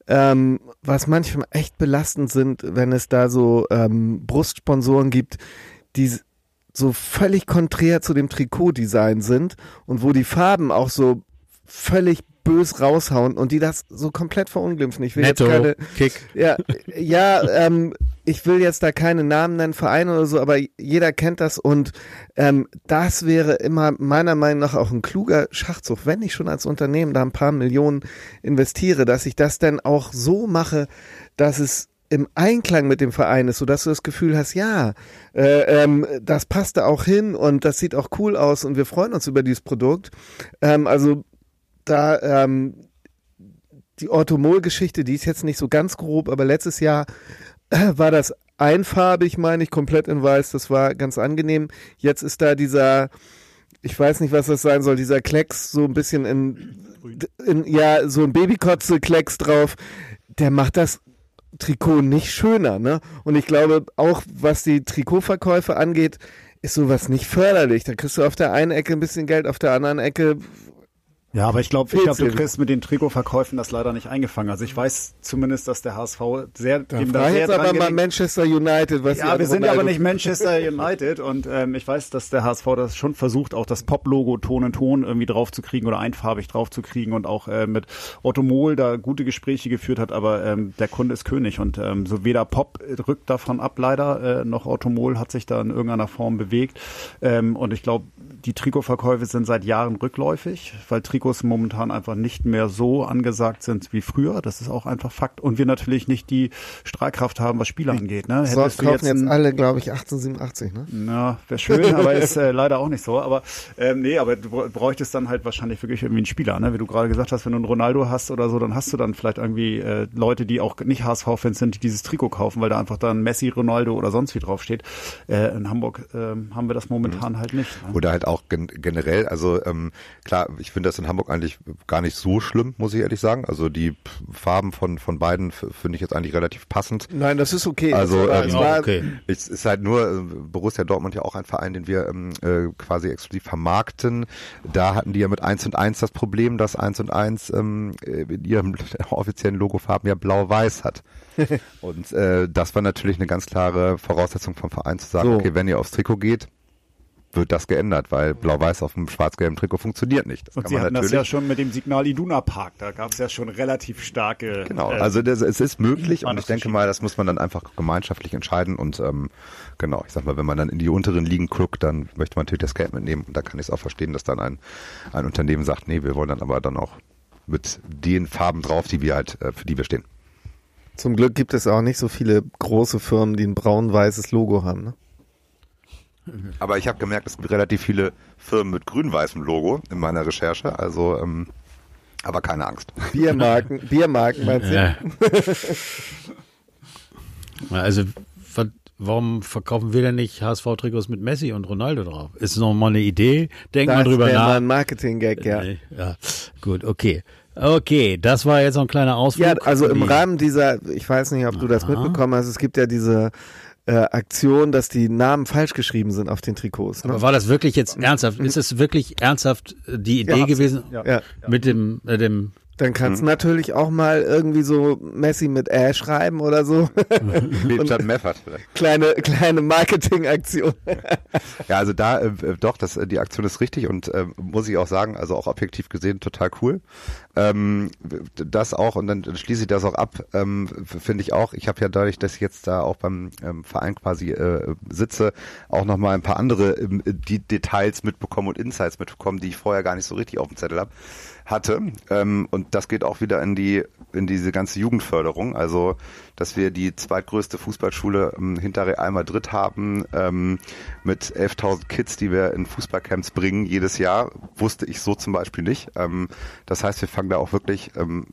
ähm, was manchmal echt belastend sind, wenn es da so ähm, Brustsponsoren gibt, die so völlig konträr zu dem Trikotdesign sind und wo die Farben auch so völlig bös raushauen und die das so komplett verunglimpfen. Ich will Netto, jetzt keine, Kick. Ja, ja ähm, ich will jetzt da keine Namen nennen, Vereine oder so, aber jeder kennt das und ähm, das wäre immer meiner Meinung nach auch ein kluger Schachzug, wenn ich schon als Unternehmen da ein paar Millionen investiere, dass ich das dann auch so mache, dass es im Einklang mit dem Verein ist, sodass du das Gefühl hast, ja, äh, ähm, das passt da auch hin und das sieht auch cool aus und wir freuen uns über dieses Produkt. Ähm, also da ähm, die Orthomol-Geschichte, die ist jetzt nicht so ganz grob, aber letztes Jahr war das einfarbig, meine ich, komplett in weiß. Das war ganz angenehm. Jetzt ist da dieser, ich weiß nicht, was das sein soll, dieser Klecks so ein bisschen in, in ja, so ein Babykotze-Klecks drauf. Der macht das Trikot nicht schöner, ne? Und ich glaube, auch was die Trikotverkäufe angeht, ist sowas nicht förderlich. Da kriegst du auf der einen Ecke ein bisschen Geld, auf der anderen Ecke ja, aber ich glaube, ich glaube, du kriegst mit den Trikotverkäufen das leider nicht eingefangen. Also ich weiß zumindest, dass der HSV sehr da dem da sehr jetzt aber mal Manchester United, was Ja, wir sind aber nicht Manchester United und ähm, ich weiß, dass der HSV das schon versucht, auch das Pop-Logo Ton in Ton irgendwie draufzukriegen oder einfarbig draufzukriegen und auch äh, mit Otto Mohl da gute Gespräche geführt hat, aber ähm, der Kunde ist König und ähm, so weder Pop rückt davon ab leider, äh, noch Otto Mohl hat sich da in irgendeiner Form bewegt ähm, und ich glaube, die Trikotverkäufe sind seit Jahren rückläufig, weil Trikots momentan einfach nicht mehr so angesagt sind wie früher. Das ist auch einfach Fakt. Und wir natürlich nicht die Strahlkraft haben, was Spieler angeht. Ne? So, Hättest kaufen jetzt, jetzt alle, glaube ich, 1887. Ne? Na, wäre schön, aber ist äh, leider auch nicht so. Aber ähm, nee, aber du bräuchtest dann halt wahrscheinlich wirklich irgendwie einen Spieler. Ne? Wie du gerade gesagt hast, wenn du einen Ronaldo hast oder so, dann hast du dann vielleicht irgendwie äh, Leute, die auch nicht HSV-Fans sind, die dieses Trikot kaufen, weil da einfach dann Messi, Ronaldo oder sonst wie draufsteht. Äh, in Hamburg äh, haben wir das momentan mhm. halt nicht. Ne? Oder halt auch gen generell, also ähm, klar, ich finde das in Hamburg eigentlich gar nicht so schlimm, muss ich ehrlich sagen. Also die Farben von von beiden finde ich jetzt eigentlich relativ passend. Nein, das ist okay. Also ähm, war, okay. es ist halt nur äh, Borussia Dortmund ja auch ein Verein, den wir ähm, äh, quasi exklusiv vermarkten. Da hatten die ja mit 1 und 1 das Problem, dass 1 und 1 ähm, in ihrem offiziellen Logofarben ja blau-weiß hat. und äh, das war natürlich eine ganz klare Voraussetzung vom Verein zu sagen, so. okay, wenn ihr aufs Trikot geht, wird das geändert, weil Blau-Weiß auf dem schwarz-gelben Trikot funktioniert nicht. Das und Sie hatten das ja schon mit dem Signal Iduna Park, da gab es ja schon relativ starke. Genau, äh, also das, es ist möglich und ich denke mal, das muss man dann einfach gemeinschaftlich entscheiden und ähm, genau, ich sag mal, wenn man dann in die unteren Ligen guckt, dann möchte man natürlich das Geld mitnehmen und da kann ich es auch verstehen, dass dann ein, ein Unternehmen sagt, nee, wir wollen dann aber dann auch mit den Farben drauf, die wir halt, äh, für die wir stehen. Zum Glück gibt es auch nicht so viele große Firmen, die ein braun-weißes Logo haben. Ne? Aber ich habe gemerkt, es gibt relativ viele Firmen mit grün-weißem Logo in meiner Recherche. Also, ähm, aber keine Angst. Biermarken, Biermarken meinst du? Ja. also, warum verkaufen wir denn nicht HSV-Trikots mit Messi und Ronaldo drauf? Ist noch mal eine Idee? Denk das mal drüber nach. Das mal ein Marketing-Gag, ja. ja. Gut, okay. Okay, das war jetzt noch ein kleiner Ausflug. Ja, also im Rahmen dieser, ich weiß nicht, ob du Aha. das mitbekommen hast, es gibt ja diese äh, Aktion, dass die Namen falsch geschrieben sind auf den Trikots. Ne? Aber war das wirklich jetzt ernsthaft? Ist es wirklich ernsthaft äh, die Idee ja, gewesen ja. mit dem, äh, dem dann kannst du mhm. natürlich auch mal irgendwie so Messi mit Ä schreiben oder so. statt Meffert vielleicht. Kleine, kleine Marketingaktion. ja, also da, äh, doch, das, die Aktion ist richtig und äh, muss ich auch sagen, also auch objektiv gesehen total cool. Ähm, das auch, und dann schließe ich das auch ab, ähm, finde ich auch. Ich habe ja dadurch, dass ich jetzt da auch beim ähm, Verein quasi äh, sitze, auch nochmal ein paar andere ähm, die Details mitbekommen und Insights mitbekommen, die ich vorher gar nicht so richtig auf dem Zettel habe hatte. Ähm, und das geht auch wieder in die in diese ganze Jugendförderung. Also, dass wir die zweitgrößte Fußballschule ähm, hinter Real Madrid haben ähm, mit 11.000 Kids, die wir in Fußballcamps bringen jedes Jahr, wusste ich so zum Beispiel nicht. Ähm, das heißt, wir fangen da auch wirklich ähm,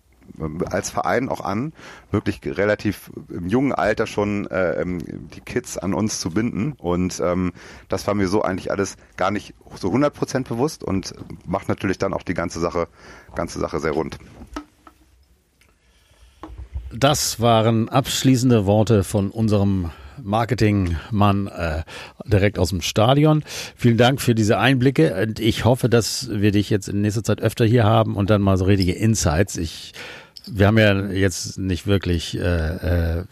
als Verein auch an, wirklich relativ im jungen Alter schon äh, ähm, die Kids an uns zu binden. Und ähm, das war mir so eigentlich alles gar nicht so 100% bewusst und macht natürlich dann auch die ganze Sache, ganze Sache sehr rund. Das waren abschließende Worte von unserem Marketingmann äh, direkt aus dem Stadion. Vielen Dank für diese Einblicke und ich hoffe, dass wir dich jetzt in nächster Zeit öfter hier haben und dann mal so richtige Insights. Ich wir haben ja jetzt nicht wirklich äh, äh,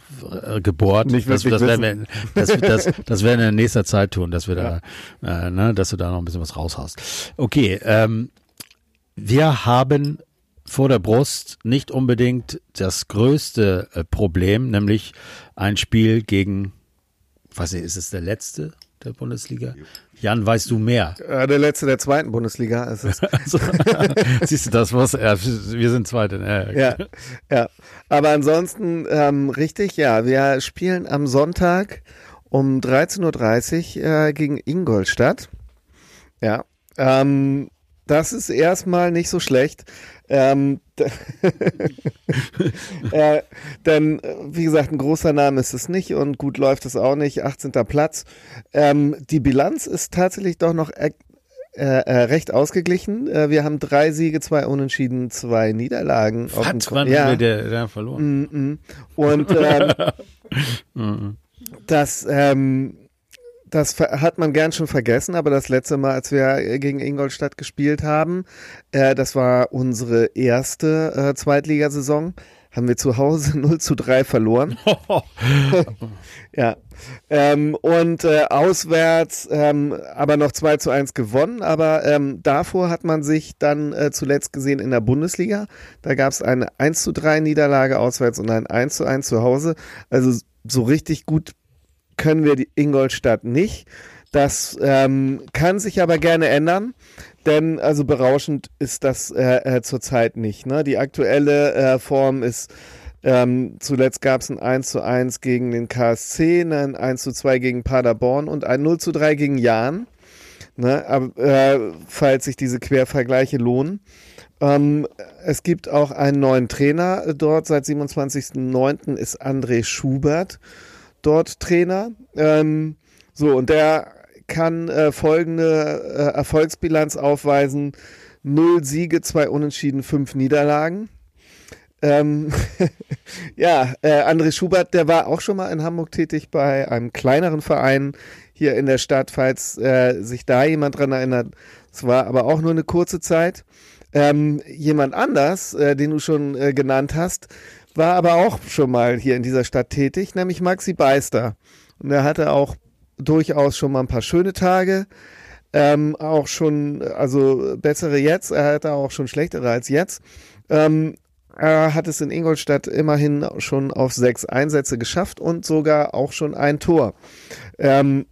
gebohrt. Nicht das, wirklich das, werden wir, das, das, das werden wir in nächster Zeit tun, dass wir ja. da, äh, ne, dass du da noch ein bisschen was raushaust. Okay, ähm, wir haben vor der Brust nicht unbedingt das größte äh, Problem, nämlich ein Spiel gegen, weiß nicht, ist es der letzte der Bundesliga? Jan, weißt du mehr? Äh, der letzte der zweiten Bundesliga ist es. also, siehst du das, was ja, wir sind zweite. Äh, ja, ja. Aber ansonsten ähm, richtig, ja, wir spielen am Sonntag um 13.30 Uhr äh, gegen Ingolstadt. Ja. Ähm, das ist erstmal nicht so schlecht. Ähm, äh, denn, wie gesagt, ein großer Name ist es nicht und gut läuft es auch nicht. 18. Platz. Ähm, die Bilanz ist tatsächlich doch noch äh, äh, recht ausgeglichen. Äh, wir haben drei Siege, zwei Unentschieden, zwei Niederlagen. Was? Wann ja. der, der verloren? Mm -mm. Und ähm, mm das ähm, das hat man gern schon vergessen, aber das letzte Mal, als wir äh, gegen Ingolstadt gespielt haben, äh, das war unsere erste äh, Zweitligasaison, haben wir zu Hause 0 zu 3 verloren. ja. Ähm, und äh, auswärts ähm, aber noch 2 zu 1 gewonnen. Aber ähm, davor hat man sich dann äh, zuletzt gesehen in der Bundesliga. Da gab es eine 1 zu 3 Niederlage auswärts und ein 1 zu 1 zu Hause. Also so richtig gut können wir die Ingolstadt nicht. Das ähm, kann sich aber gerne ändern, denn also berauschend ist das äh, äh, zurzeit nicht. Ne? Die aktuelle äh, Form ist, ähm, zuletzt gab es ein 1 zu 1 gegen den KSC, ne, ein 1 zu 2 gegen Paderborn und ein 0 zu 3 gegen Jahn. Ne? Aber, äh, falls sich diese Quervergleiche lohnen. Ähm, es gibt auch einen neuen Trainer dort. Seit 27.09. ist André Schubert dort Trainer. Ähm, so, und der kann äh, folgende äh, Erfolgsbilanz aufweisen. Null Siege, zwei Unentschieden, fünf Niederlagen. Ähm, ja, äh, André Schubert, der war auch schon mal in Hamburg tätig bei einem kleineren Verein hier in der Stadt, falls äh, sich da jemand dran erinnert. Es war aber auch nur eine kurze Zeit. Ähm, jemand anders, äh, den du schon äh, genannt hast, war aber auch schon mal hier in dieser Stadt tätig, nämlich Maxi Beister. Und er hatte auch durchaus schon mal ein paar schöne Tage. Ähm, auch schon, also bessere jetzt, er hatte auch schon schlechtere als jetzt. Ähm, er hat es in Ingolstadt immerhin schon auf sechs Einsätze geschafft und sogar auch schon ein Tor. Ähm,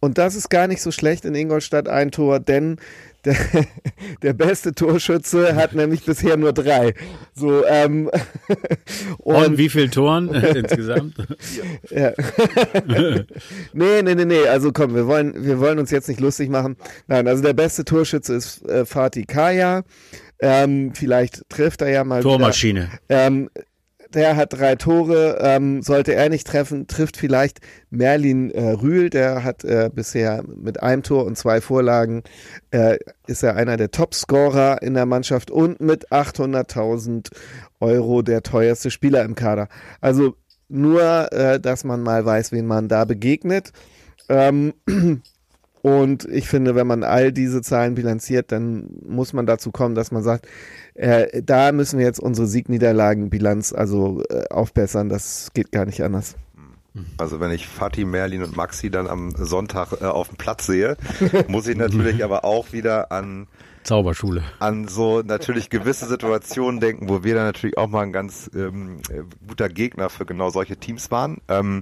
und das ist gar nicht so schlecht in Ingolstadt ein Tor, denn der, der beste Torschütze hat nämlich bisher nur drei. So, ähm, und, und wie viel Toren insgesamt? ja. nee, nee, nee, nee. Also komm, wir wollen, wir wollen uns jetzt nicht lustig machen. Nein, also der beste Torschütze ist äh, Fatih Kaya. Ähm, vielleicht trifft er ja mal. Tormaschine. Wieder. Ähm, der hat drei Tore. Ähm, sollte er nicht treffen, trifft vielleicht Merlin äh, Rühl. Der hat äh, bisher mit einem Tor und zwei Vorlagen äh, ist er einer der Topscorer in der Mannschaft und mit 800.000 Euro der teuerste Spieler im Kader. Also nur, äh, dass man mal weiß, wen man da begegnet. Ähm, und ich finde, wenn man all diese Zahlen bilanziert, dann muss man dazu kommen, dass man sagt, äh, da müssen wir jetzt unsere Siegniederlagenbilanz also äh, aufbessern. Das geht gar nicht anders. Also wenn ich Fatih, Merlin und Maxi dann am Sonntag äh, auf dem Platz sehe, muss ich natürlich aber auch wieder an Zauberschule. An so natürlich gewisse Situationen denken, wo wir dann natürlich auch mal ein ganz ähm, guter Gegner für genau solche Teams waren. Ähm,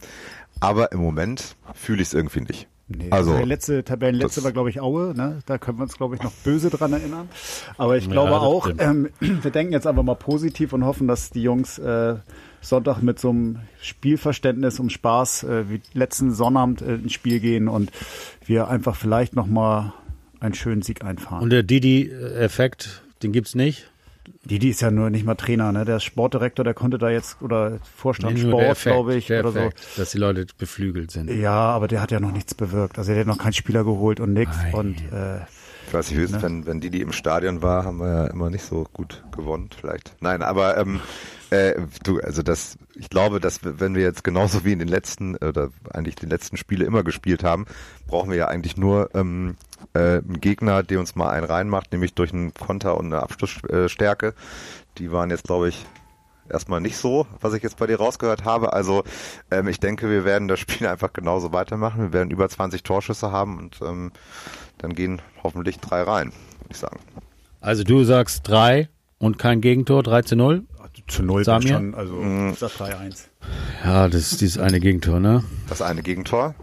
aber im Moment fühle ich es irgendwie nicht. Nee, also der letzte Tabellenletzte war, glaube ich, Aue. Ne? Da können wir uns, glaube ich, noch böse dran erinnern. Aber ich glaube ja, auch, ähm, wir denken jetzt einfach mal positiv und hoffen, dass die Jungs äh, Sonntag mit so einem Spielverständnis und Spaß äh, wie letzten Sonnabend äh, ins Spiel gehen und wir einfach vielleicht noch mal einen schönen Sieg einfahren. Und der Didi-Effekt, den gibt's nicht? Didi ist ja nur nicht mal Trainer, ne? Der ist Sportdirektor, der konnte da jetzt oder Vorstand nee, Sport, glaube ich, oder Effekt, so. Dass die Leute beflügelt sind. Ja, aber der hat ja noch nichts bewirkt. Also der hat noch keinen Spieler geholt und nix. Nein. Und äh, ich weiß nicht, höchstens, ne? wenn, wenn Didi im Stadion war, haben wir ja immer nicht so gut gewonnen, vielleicht. Nein, aber ähm, äh, du, also das, ich glaube, dass wenn wir jetzt genauso wie in den letzten oder eigentlich den letzten Spiele immer gespielt haben, brauchen wir ja eigentlich nur ähm, äh, einen Gegner, der uns mal einen reinmacht, nämlich durch einen Konter und eine Abschlussstärke. Die waren jetzt, glaube ich, erstmal nicht so, was ich jetzt bei dir rausgehört habe. Also ähm, ich denke, wir werden das Spiel einfach genauso weitermachen. Wir werden über 20 Torschüsse haben und ähm, dann gehen hoffentlich drei rein, würde ich sagen. Also du sagst drei und kein Gegentor, 3 zu 0? Zu 0 Samir? schon, also mhm. 3-1. Ja, das ist dieses eine Gegentor, ne? Das eine Gegentor.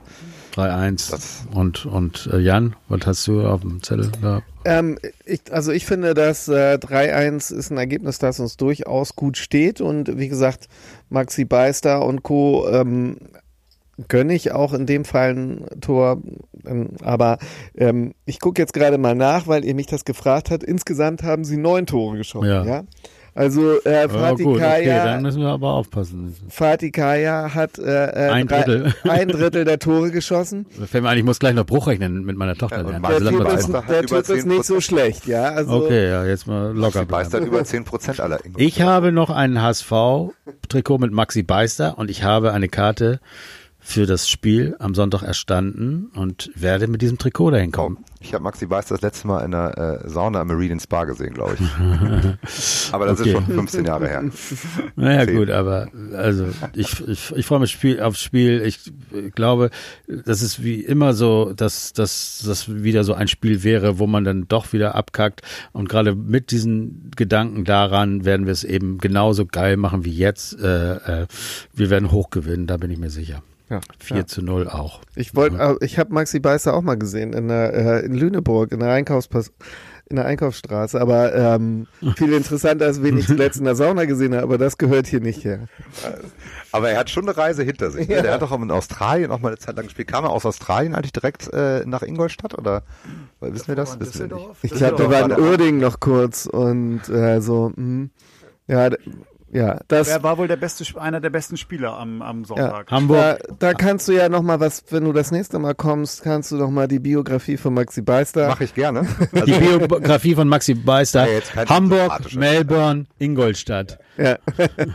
3-1. Und, und äh, Jan, was hast du auf dem Zettel da? Ähm, ich, also ich finde, dass äh, 3-1 ist ein Ergebnis, das uns durchaus gut steht. Und wie gesagt, Maxi Beister und Co. Ähm, gönne ich auch in dem Fall ein Tor. Ähm, aber ähm, ich gucke jetzt gerade mal nach, weil ihr mich das gefragt habt. Insgesamt haben sie neun Tore geschossen. Ja. ja? Also äh, Fatih oh, Kaya, okay, dann müssen wir aber aufpassen. Fatih Kaya hat äh, äh ein, Drittel. ein Drittel der Tore geschossen. Fällt mir ein, ich muss gleich noch Bruch rechnen mit meiner Tochter. Ja, der, also typ ist, der Typ ist nicht so schlecht, ja. Also, okay, ja, jetzt mal locker. Maxi Beister über 10 Prozent aller. Ich habe noch ein HSV-Trikot mit Maxi Beister und ich habe eine Karte für das Spiel am Sonntag erstanden und werde mit diesem Trikot dahin kommen. Ich habe Maxi Weiß das letzte Mal in der äh, Sauna am Meridian Spa gesehen, glaube ich. aber das okay. ist schon 15 Jahre her. Naja 10. gut, aber also ich, ich, ich freue mich Spiel, aufs Spiel. Ich, ich glaube, das ist wie immer so, dass, dass das wieder so ein Spiel wäre, wo man dann doch wieder abkackt. Und gerade mit diesen Gedanken daran werden wir es eben genauso geil machen wie jetzt. Äh, äh, wir werden hochgewinnen, da bin ich mir sicher. Ja, 4 ja. zu 0 auch. Ich wollte, ja. ich habe Maxi Beißer auch mal gesehen in, der, äh, in Lüneburg, in der Einkaufspass in der Einkaufsstraße, aber ähm, viel interessanter als wen ich zuletzt in der Sauna gesehen habe, aber das gehört hier nicht her. Aber er hat schon eine Reise hinter sich. Ne? Ja. Der hat doch in Australien auch mal eine Zeit lang gespielt. Kam er aus Australien eigentlich direkt äh, nach Ingolstadt oder wissen wir das? Wissen wir nicht. Ich glaube, der war in Uerdingen noch kurz und äh, so, mh. ja, ja, das. Wer war wohl der beste, einer der besten Spieler am, am Sonntag? Ja, Hamburg. Da, da kannst du ja noch mal was, wenn du das nächste Mal kommst, kannst du noch mal die Biografie von Maxi Beister. Mache ich gerne. Also die Biografie von Maxi Beister. Ja, Hamburg, Melbourne, Ingolstadt. Ja.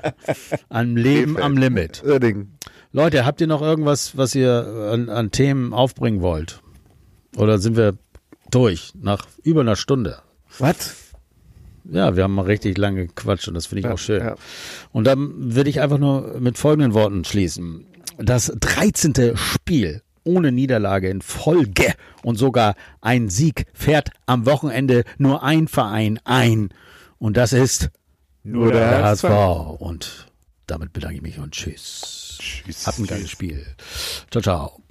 am Leben am Limit. Oerding. Leute, habt ihr noch irgendwas, was ihr an, an Themen aufbringen wollt? Oder sind wir durch nach über einer Stunde? Was? Ja, wir haben mal richtig lange gequatscht und das finde ich ja, auch schön. Ja. Und dann würde ich einfach nur mit folgenden Worten schließen. Das 13. Spiel ohne Niederlage in Folge und sogar ein Sieg fährt am Wochenende nur ein Verein ein. Und das ist nur der, der HSV. Und damit bedanke ich mich und tschüss. Tschüss. Habt ein geiles Spiel. Ciao, ciao.